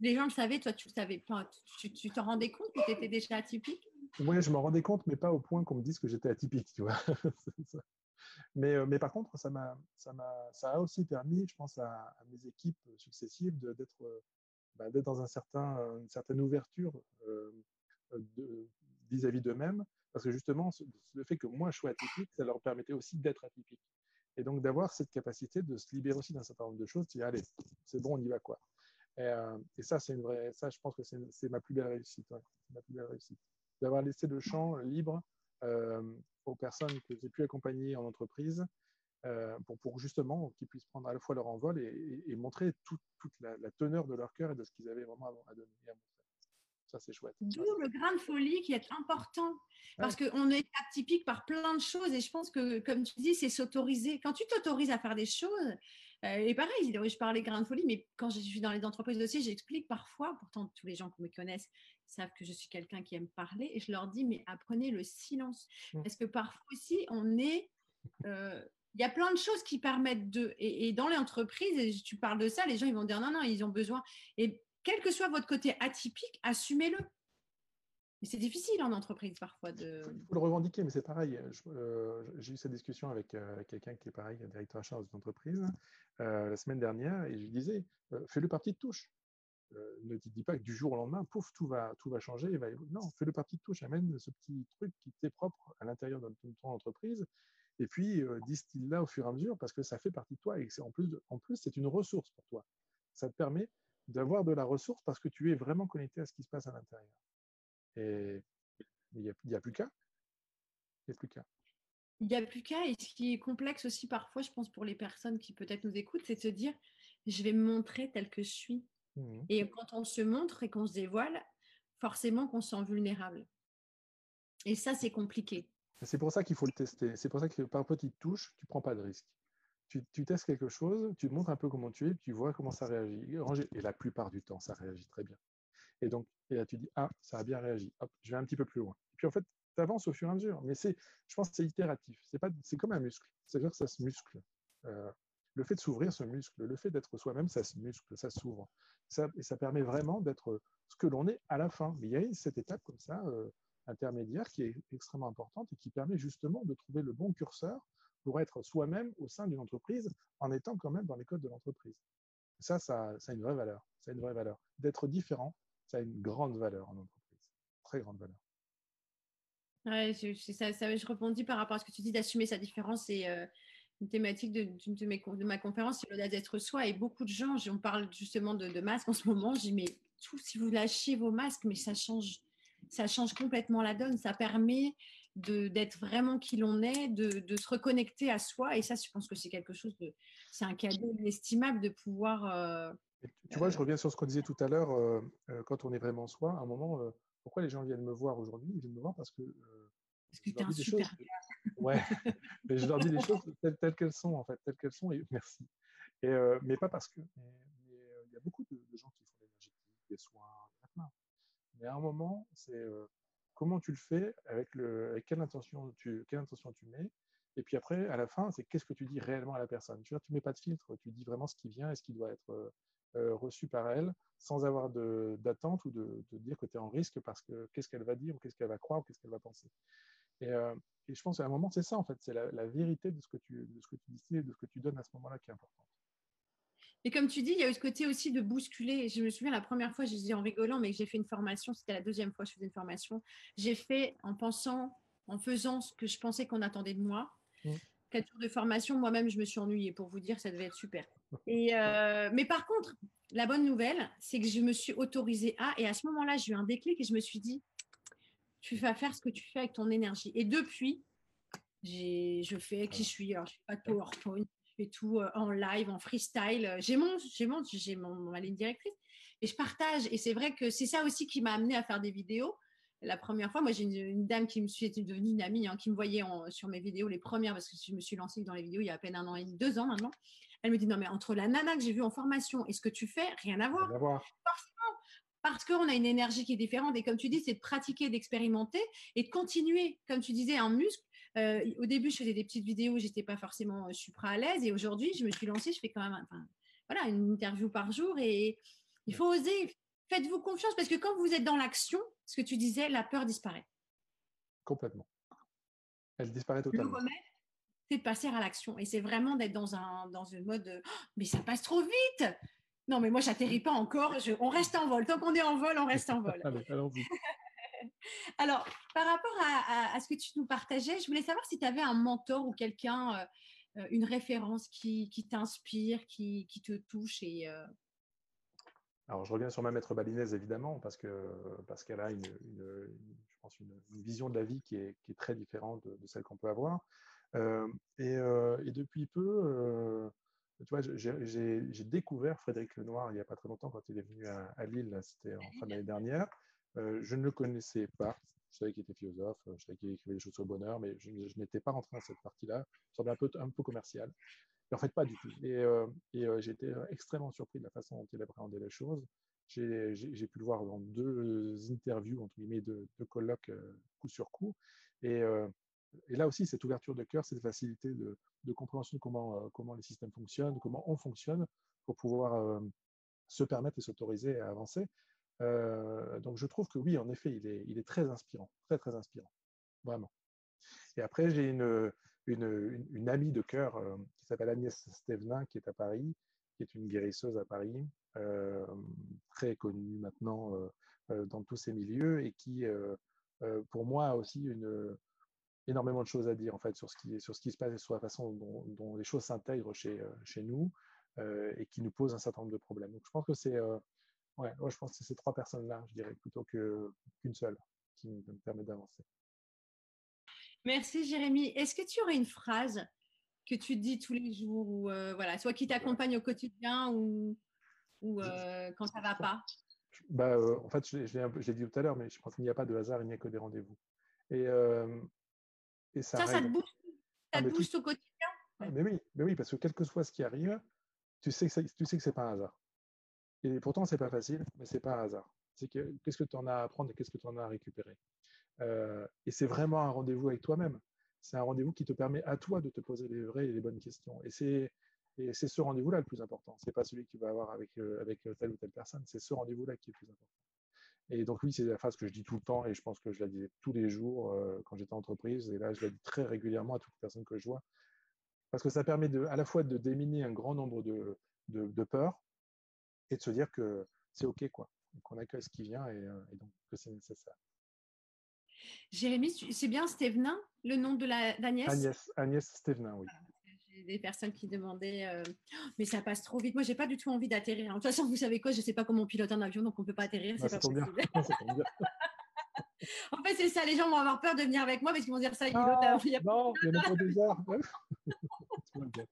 les gens le savaient, toi tu le savais pas. Tu t'en rendais compte que tu étais déjà atypique? Oui, je m'en rendais compte, mais pas au point qu'on me dise que j'étais atypique, tu vois. mais, euh, mais par contre, ça, ça, m'a, ça a aussi permis, je pense, à, mes équipes successives d'être, euh, bah, d'être dans un certain, une certaine ouverture euh, vis-à-vis d'eux-mêmes, parce que justement, le fait que moi je sois atypique, ça leur permettait aussi d'être atypique. Et donc d'avoir cette capacité de se libérer aussi d'un certain nombre de choses, de dire allez, c'est bon, on y va quoi. Euh, et, ça, c'est une vraie, ça, je pense que c'est ma plus belle réussite. ma plus belle réussite. D'avoir laissé le champ libre euh, aux personnes que j'ai pu accompagner en entreprise euh, pour, pour, justement qu'ils puissent prendre à la fois leur envol et, montrer toute la, teneur de leur cœur et de ce qu'ils avaient vraiment à, donner à Ça, c'est chouette. D'où le grain de folie qui est important. Parce qu'on est atypique par plein de choses. Et je pense que, comme tu dis, c'est s'autoriser. Quand tu t'autorises à faire des choses, et pareil, je parlais grain de folie, mais quand je suis dans les entreprises aussi, j'explique parfois, pourtant tous les gens qui me connaissent savent que je suis quelqu'un qui aime parler, et je leur dis, mais apprenez le silence. Mmh. Parce que parfois aussi, on est... Euh, il y a plein de choses qui permettent de... Et, dans les entreprises, et tu parles de ça, les gens, ils vont dire, non, non, ils ont besoin. Et quel que soit votre côté atypique, assumez-le. C'est difficile en entreprise parfois de. Il faut le revendiquer, mais c'est pareil. Euh, j'ai eu cette discussion avec euh, quelqu'un qui est pareil, directeur achat dans une entreprise, euh, la semaine dernière, et je lui disais fais-le partie de touche. ne te dis pas que du jour au lendemain, pouf, tout va, tout va changer. Non, fais-le partie de touche. Amène ce petit truc qui t'est propre à l'intérieur de ton entreprise. Et puis, distille-la au fur et à mesure parce que ça fait partie de toi et en plus, en plus c'est une ressource pour toi. Ça te permet d'avoir de la ressource parce que tu es vraiment connecté à ce qui se passe à l'intérieur. Et il n'y a, a, plus qu'à. Il n'y a plus qu'à. Il n'y a plus qu'à. Et ce qui est complexe aussi parfois, je pense, pour les personnes qui peut-être nous écoutent, c'est de se dire, je vais me montrer tel que je suis. Mmh. Et quand on se montre et qu'on se dévoile, forcément qu'on se sent vulnérable. Et ça, c'est compliqué. C'est pour ça qu'il faut le tester. C'est pour ça que par petites touches, tu ne prends pas de risque. Tu, tu, testes quelque chose, tu te montres un peu comment tu es, tu vois comment ça réagit. Et la plupart du temps, ça réagit très bien. Et donc, et là, tu dis, ah, ça a bien réagi. Hop, je vais un petit peu plus loin. Et puis, en fait, tu avances au fur et à mesure. Mais c'est, je pense que c'est itératif. C'est, pas, c'est comme un muscle. C'est-à-dire que ça se muscle. Euh, le fait de s'ouvrir se muscle. Le fait d'être soi-même, ça se muscle, ça s'ouvre. Ça, et ça permet vraiment d'être ce que l'on est à la fin. Mais il y a cette étape comme ça, euh, intermédiaire, qui est extrêmement importante et qui permet justement de trouver le bon curseur pour être soi-même au sein d'une entreprise en étant quand même dans les codes de l'entreprise. Ça, ça, ça a une vraie valeur. Ça a une vraie valeur. D'être différent, ça a une grande valeur en entreprise, très grande valeur. Ouais, je, ça, je rebondis par rapport à ce que tu dis d'assumer sa différence et une thématique de, de, ma conférence, c'est l'audace d'être soi. Et beaucoup de gens, on parle justement de, de masques en ce moment, je dis, mais tout, si vous lâchez vos masques, mais ça change, ça change complètement la donne. Ça permet d'être vraiment qui l'on est, de, de, se reconnecter à soi. Et ça, je pense que c'est quelque chose de, c'est un cadeau inestimable de pouvoir. Euh, tu vois, je euh, reviens sur ce qu'on disait tout à l'heure, euh, quand on est vraiment soi, à un moment, pourquoi les gens viennent me voir aujourd'hui? Ils viennent me voir parce que. parce que tu es un super choses, Ouais, mais je leur dis les choses telles, qu'elles sont, en fait, telles qu'elles sont, et merci. Et, mais pas parce que. il y a beaucoup de, gens qui font l'énergétique, des soins, Mais à un moment, c'est comment tu le fais, avec, le, avec quelle, intention tu, quelle intention tu mets? Et puis après, à la fin, c'est qu'est-ce que tu dis réellement à la personne? Tu vois, tu mets pas de filtre, tu dis vraiment ce qui vient et ce qui doit être reçu par elle, sans avoir d'attente ou de, de, dire que tu es en risque parce que qu'est-ce qu'elle va dire ou qu'est-ce qu'elle va croire ou qu'est-ce qu'elle va penser. Et, et je pense qu'à un moment, c'est ça, en fait, c'est la, vérité de ce, que tu, de ce que tu dis et de ce que tu donnes à ce moment-là qui est important. Et comme tu dis, il y a eu ce côté aussi de bousculer. Je me souviens la première fois, je dis en rigolant, mais j'ai fait une formation, c'était la deuxième fois que je faisais une formation. J'ai fait en pensant, en faisant ce que je pensais qu'on attendait de moi. Mmh. Quatre jours de formation, moi-même, je me suis ennuyée. Pour vous dire, ça devait être super. Euh, mais par contre, la bonne nouvelle, c'est que je me suis autorisée à, et à ce moment-là, j'ai eu un déclic et je me suis dit, tu vas faire ce que tu fais avec ton énergie. Et depuis, je fais qui je suis. Alors, je fais pas de PowerPoint, je fais tout euh, en live, en freestyle. J'ai mon, j'ai mon, j'ai mon, ma ligne directrice et je partage. Et c'est vrai que c'est ça aussi qui m'a amené à faire des vidéos. La première fois, moi, j'ai une, dame qui me suit, devenue une amie, hein, qui me voyait sur mes vidéos, les premières, parce que je me suis lancée dans les vidéos il y a à peine un an et deux ans maintenant. Elle me dit non mais entre la nana que j'ai vue en formation et ce que tu fais, rien à voir. Rien à voir parce qu'on a une énergie qui est différente. Et comme tu dis, c'est de pratiquer, d'expérimenter et de continuer. Comme tu disais, un muscle. Euh, au début, je faisais des petites vidéos, j'étais pas forcément euh, supra à l'aise. Et aujourd'hui, je me suis lancée, je fais quand même voilà, une interview par jour. Et il faut oser. Faites-vous confiance parce que quand vous êtes dans l'action, ce que tu disais, la peur disparaît. Complètement. Elle disparaît totalement. Le c'est de passer à l'action. Et c'est vraiment d'être dans un, dans un mode de, oh, mais ça passe trop vite non, mais moi, j'atterris pas encore. on reste en vol. Tant qu'on est en vol, on reste en vol. Alors, par rapport à, ce que tu nous partageais, je voulais savoir si tu avais un mentor ou quelqu'un, euh, euh, une référence qui, t'inspire, qui, te touche. Et, euh Alors, je reviens sur ma maître balinaise, évidemment, parce qu'elle parce qu'elle a une, je pense une, vision de la vie qui est, très différente de, celle qu'on peut avoir. Et, et, depuis peu, tu vois, j'ai découvert Frédéric Lenoir il n'y a pas très longtemps quand il est venu à, Lille, c'était en fin d'année dernière. Euh, je ne le connaissais pas. Je savais qu'il était philosophe, je savais qu'il écrivait des choses sur le bonheur, mais je, n'étais pas rentré dans cette partie-là. Ça semblait un peu, un peu commercial. Et en fait, pas du tout. Et, euh, et euh, été extrêmement surpris de la façon dont il appréhendait les choses. J'ai pu le voir dans deux interviews, entre guillemets, deux, colloques coup sur coup. Et, et là aussi, cette ouverture de cœur, cette facilité de, compréhension de comment, euh, comment les systèmes fonctionnent, comment on fonctionne, pour pouvoir euh, se permettre et s'autoriser à avancer. Euh, donc je trouve que oui, en effet, il est, très inspirant, très très inspirant, vraiment. Et après, j'ai une, amie de cœur qui s'appelle Agnès Stevenin, qui est à Paris, qui est une guérisseuse à Paris, très connue maintenant dans tous ces milieux et qui, pour moi, a aussi une, énormément de choses à dire en fait sur ce qui, sur ce qui se passe et sur la façon dont, les choses s'intègrent chez, euh, chez nous euh, et qui nous posent un certain nombre de problèmes. Donc je pense que c'est euh, ouais, je pense que ces trois personnes-là, je dirais, plutôt qu'une seule qui me permet d'avancer. Merci Jérémy. Est-ce que tu aurais une phrase que tu dis tous les jours ou voilà, soit qui t'accompagne au quotidien ou, ou quand ça va pas? Bah, En fait, je, l'ai dit tout à l'heure, mais je pense qu'il n'y a pas de hasard, il n'y a que des rendez-vous. Et ça, ça, te booste, ça te booste au quotidien mais oui, mais oui, parce que quel que soit ce qui arrive, tu sais que, tu sais que ce n'est pas un hasard. Et pourtant, ce n'est pas facile, mais ce n'est pas un hasard. C'est que qu'est-ce que tu en as à apprendre et qu'est-ce que tu en as à récupérer? Euh, et c'est vraiment un rendez-vous avec toi-même. C'est un rendez-vous qui te permet à toi de te poser les vraies et les bonnes questions. Et c'est, et c'est ce rendez-vous-là le plus important. Ce n'est pas celui que tu vas avoir avec, euh, avec telle ou telle personne. C'est ce rendez-vous-là qui est le plus important. Et donc oui, c'est la phrase que je dis tout le temps et je pense que je la disais tous les jours euh, quand j'étais en entreprise. Et là, je la dis très régulièrement à toutes les personnes que je vois. Parce que ça permet de, à la fois de déminer un grand nombre de, de, peurs et de se dire que c'est OK, quoi. Qu'on accueille ce qui vient et, euh, et donc que c'est nécessaire. Jérémy, c'est bien Stévenin, le nom de d'Agnès? Agnès, Agnès Stévenin, oui. Des personnes qui demandaient, euh, mais ça passe trop vite. Moi, j'ai pas du tout envie d'atterrir. De toute façon, vous savez quoi, je sais pas comment on pilote un avion, donc on peut pas atterrir. Bah, c'est pas bien. en fait, c'est ça, les gens vont avoir peur de venir avec moi parce qu'ils vont dire ça, il ah, il y a Non, il y a pas des heures.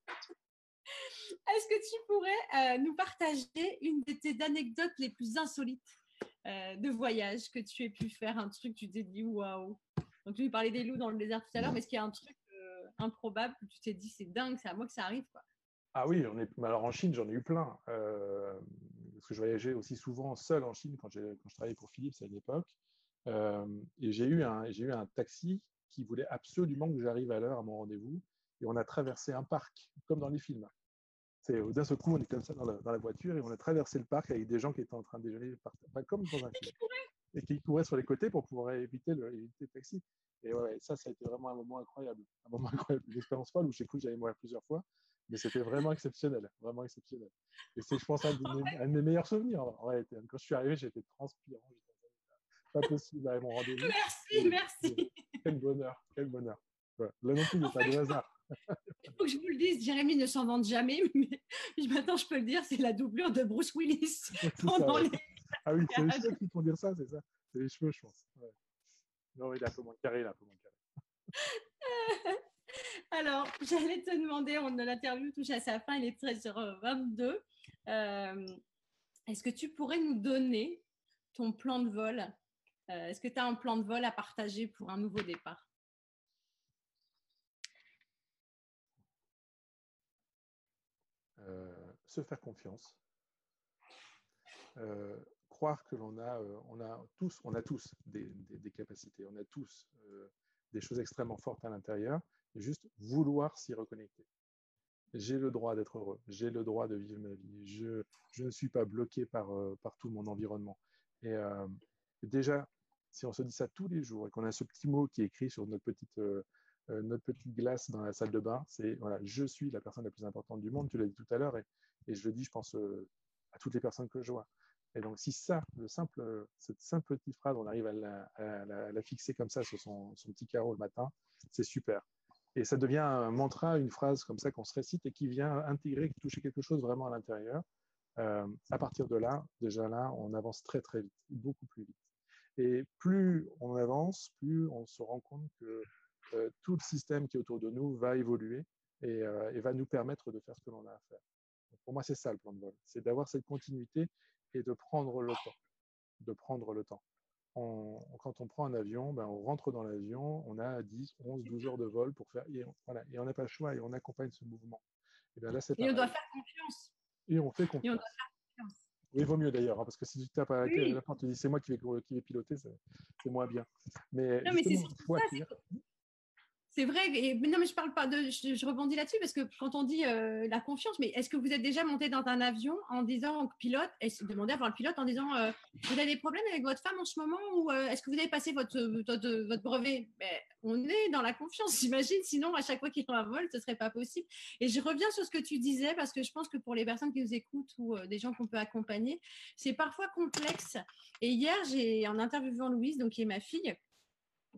Est-ce que tu pourrais euh, nous partager une de tes anecdotes les plus insolites euh, de voyage que tu aies pu faire? Un truc, tu t'es dit waouh Donc, tu nous parlais des loups dans le désert tout à l'heure, mais est-ce qu'il y a un truc euh, improbable tu t'es dit c'est dingue, c'est à moi que ça arrive quoi Ah oui, on est... alors en Chine, j'en ai eu plein. parce que je voyageais aussi souvent seul en Chine quand, quand je travaillais pour Philips à une époque. et j'ai eu, un... eu un taxi qui voulait absolument que j'arrive à l'heure à mon rendez-vous. Et on a traversé un parc, comme dans les films. D'un seul coup, on est comme ça dans la, voiture et on a traversé le parc avec des gens qui étaient en train de déjeuner, comme dans un film. Et qui couraient sur les côtés pour pouvoir éviter le, éviter taxi. Et ouais, ça, ça a été vraiment un moment incroyable. Un moment incroyable. Une expérience folle où j'ai cru que j'allais mourir plusieurs fois. Mais c'était vraiment exceptionnel. Vraiment exceptionnel. Et c'est, je pense, un de, mes, meilleurs souvenirs. quand je suis arrivé, j'étais transpirant. Pas possible à mon rendez-vous. Merci, merci. Quel bonheur, quel bonheur. Là non plus, il n'y a pas de hasard. Il faut que je vous le dise, Jérémy ne s'en vante jamais, mais maintenant je peux le dire, c'est la doublure de Bruce Willis pendant les... Ah oui, c'est les cheveux qui font dire ça, c'est ça C'est les cheveux, je pense. Non, il est un peu moins carré, il est un peu moins carré. Alors, j'allais te demander, on, l'interview touche à sa fin, il est 13h22. Euh, est-ce que tu pourrais nous donner ton plan de vol? Euh, Est-ce que tu as un plan de vol à partager pour un nouveau départ? Euh, se faire confiance, euh, que l'on a, euh, on a tous, on a tous des, capacités, on a tous des choses extrêmement fortes à l'intérieur, et juste vouloir s'y reconnecter. J'ai le droit d'être heureux, j'ai le droit de vivre ma vie, je, je ne suis pas bloqué par, par tout mon environnement. Et, déjà, si on se dit ça tous les jours et qu'on a ce petit mot qui est écrit sur notre petite, euh, notre petite glace dans la salle de bain, c'est voilà, je suis la personne la plus importante du monde, tu l'as dit tout à l'heure, et, je le dis, je pense, euh, à toutes les personnes que je vois. Et donc, si ça, le simple, cette simple petite phrase, on arrive à la, fixer comme ça sur son, petit carreau le matin, c'est super. Et ça devient un mantra, une phrase comme ça qu'on se récite et qui vient intégrer, toucher quelque chose vraiment à l'intérieur. Euh, à partir de là, déjà là, on avance très très vite, beaucoup plus vite. Et plus on avance, plus on se rend compte que euh, tout le système qui est autour de nous va évoluer euh, et, va nous permettre de faire ce que l'on a à faire. pour moi, c'est ça le plan de vol, c'est d'avoir cette continuité et de prendre le temps. De prendre le temps. quand on prend un avion, ben, on rentre dans l'avion, on a 10, 11, 12 heures de vol pour faire, et on voilà, et n'a pas le choix et on accompagne ce mouvement. Et, ben là, et on doit faire confiance. Et on fait confiance. Oui, il vaut mieux d'ailleurs, hein, parce que si tu tapes à la porte, tu dis c'est moi qui vais, qui vais piloter, c'est moins bien. Mais, non, mais c'est ça, c'est vrai, et, non, mais je parle pas de. Je, rebondis là-dessus parce que quand on dit euh, la confiance, mais est-ce que vous êtes déjà monté dans un avion en disant pilote, est-ce demandez à voir le pilote en disant euh, vous avez des problèmes avec votre femme en ce moment ou euh, est-ce que vous avez passé votre, votre, brevet? Ben, On est dans la confiance, j'imagine, sinon à chaque fois qu'il y a un vol, ce serait pas possible. Et je reviens sur ce que tu disais parce que je pense que pour les personnes qui nous écoutent ou des gens qu'on peut accompagner, c'est parfois complexe. Et hier, j'ai en interviewant Louise, donc qui est ma fille,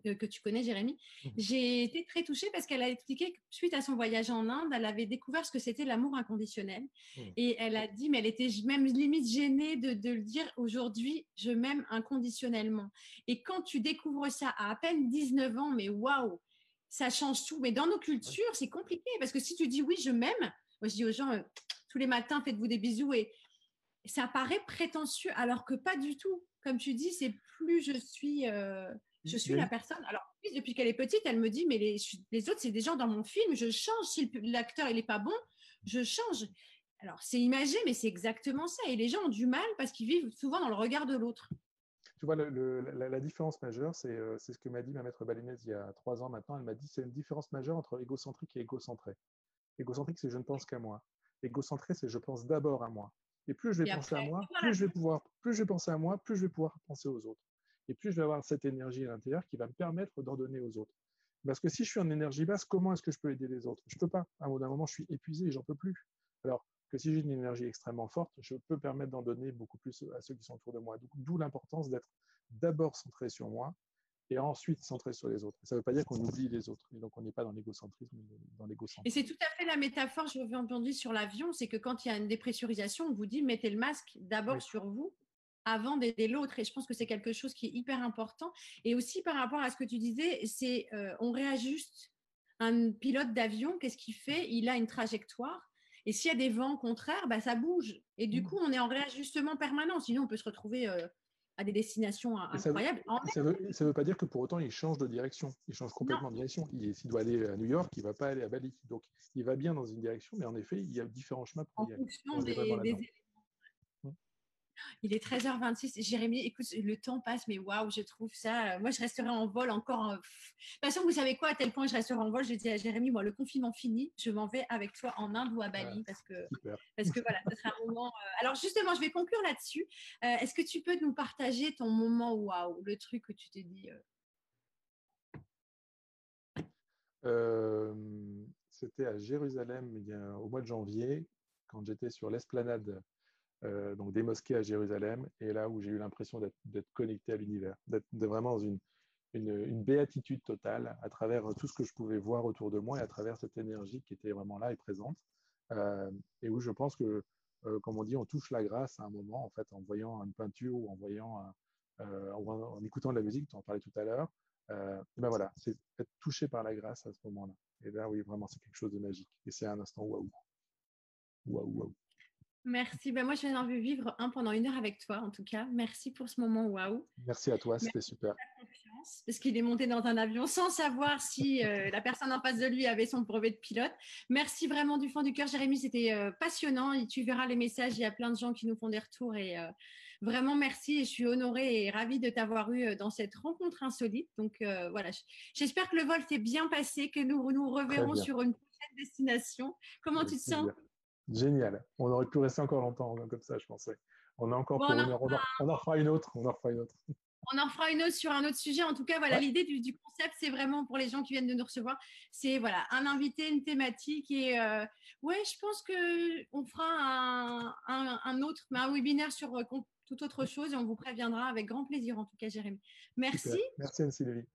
que, tu connais, Jérémy, mmh. j'ai été très touchée parce qu'elle a expliqué que suite à son voyage en Inde, elle avait découvert ce que c'était l'amour inconditionnel. Mmh. Et elle a dit, mais elle était même limite gênée de, le dire, aujourd'hui, je m'aime inconditionnellement. Et quand tu découvres ça à à peine 19 ans, mais waouh, ça change tout. Mais dans nos cultures, c'est compliqué parce que si tu dis oui, je m'aime, moi je dis aux gens, euh, tous les matins, faites-vous des bisous et ça paraît prétentieux alors que pas du tout. Comme tu dis, c'est plus je suis... Euh, je suis la personne. Alors, depuis qu'elle est petite, elle me dit, mais les, autres, c'est des gens dans mon film, je change. Si l'acteur, il n'est pas bon, je change. Alors, c'est imagé, mais c'est exactement ça. Et les gens ont du mal parce qu'ils vivent souvent dans le regard de l'autre. Tu vois, la, différence majeure, euh, c'est ce que m'a dit ma maître balinaise il y a trois ans maintenant. Elle m'a dit c'est une différence majeure entre égocentrique et égocentré. Égocentrique, c'est je ne pense qu'à moi. Égocentré, c'est je pense d'abord à moi. Et plus je vais penser à moi, plus je vais pouvoir, plus je vais penser à moi, plus je vais pouvoir penser aux autres et plus je vais avoir cette énergie à l'intérieur qui va me permettre d'en donner aux autres. Parce que si je suis en énergie basse, comment est-ce que je peux aider les autres? Je ne peux pas. À un moment, je suis épuisé et j'en peux plus. Alors que si j'ai une énergie extrêmement forte, je peux permettre d'en donner beaucoup plus à ceux qui sont autour de moi. D'où l'importance d'être d'abord centré sur moi et ensuite centrer sur les autres. Ça ne veut pas dire qu'on oublie les autres. Et donc, on n'est pas dans l'égocentrisme, dans l'égocentrisme. Et c'est tout à fait la métaphore, je reviens entendu sur l'avion, c'est que quand il y a une dépressurisation, on vous dit mettez le masque d'abord sur vous avant d'aider l'autre. Et je pense que c'est quelque chose qui est hyper important. Et aussi par rapport à ce que tu disais, c'est euh, on réajuste un pilote d'avion, qu'est-ce qu'il fait? Il a une trajectoire. Et s'il y a des vents contraires, bah, ça bouge. Et du mmh. coup, on est en réajustement permanent. Sinon, on peut se retrouver euh, à des destinations incroyables. Ça ne veut, pas dire que pour autant, il change de direction. Il change complètement de direction. S'il doit aller à New York, il ne va pas aller à Bali. Donc, il va bien dans une direction, mais en effet, il y a différents chemins pour en Fonction des, il est 13h26. Jérémy, écoute, le temps passe, mais waouh, je trouve ça. Euh, moi, je resterai en vol encore. De toute façon, vous savez quoi, à tel point je resterai en vol, je dis à Jérémy, moi, le confinement fini, je m'en vais avec toi en Inde ou à Bali parce que, parce que voilà, ce sera un moment. Euh, alors, justement, je vais conclure là-dessus. Euh, est-ce que tu peux nous partager ton moment waouh, le truc que tu t'es dit C'était à Jérusalem il y a, au mois de janvier, quand j'étais sur l'esplanade euh, donc des mosquées à Jérusalem, et là où j'ai eu l'impression d'être connecté à l'univers, d'être vraiment dans une, béatitude totale à travers tout ce que je pouvais voir autour de moi et à travers cette énergie qui était vraiment là et présente, euh, et où je pense que, euh, comme on dit, on touche la grâce à un moment, en fait, en voyant une peinture ou en voyant, en, écoutant de la musique, tu en parlais tout à l'heure. ben voilà, c'est être touché par la grâce à ce moment-là. Et là, oui, vraiment, c'est quelque chose de magique. Et c'est un instant waouh. Waouh, waouh. Merci. Ben moi, je viens envie vivre un pendant une heure avec toi, en tout cas. Merci pour ce moment. Waouh. Merci à toi, c'était super. Parce qu'il est monté dans un avion sans savoir si euh, la personne en face de lui avait son brevet de pilote. Merci vraiment du fond du cœur, Jérémy. C'était euh, passionnant. Et tu verras les messages. Il y a plein de gens qui nous font des retours. Et euh, vraiment, merci. Et je suis honorée et ravie de t'avoir eu dans cette rencontre insolite. Donc voilà, j'espère que le vol s'est bien passé, que nous nous reverrons sur une prochaine destination. Comment tu te sens? Génial. On aurait pu rester encore longtemps comme ça, je pensais. On a encore pour on, en, on, en fera une autre. On en fera une autre. On en fera une autre sur un autre sujet. En tout cas, voilà, l'idée du, concept, c'est vraiment pour les gens qui viennent de nous recevoir, c'est voilà un invité, une thématique et euh, ouais, je pense que on fera un, un, autre, un webinaire sur euh, toute autre chose et on vous préviendra avec grand plaisir en tout cas, Jérémy. Merci. Merci Anne-Sylvie.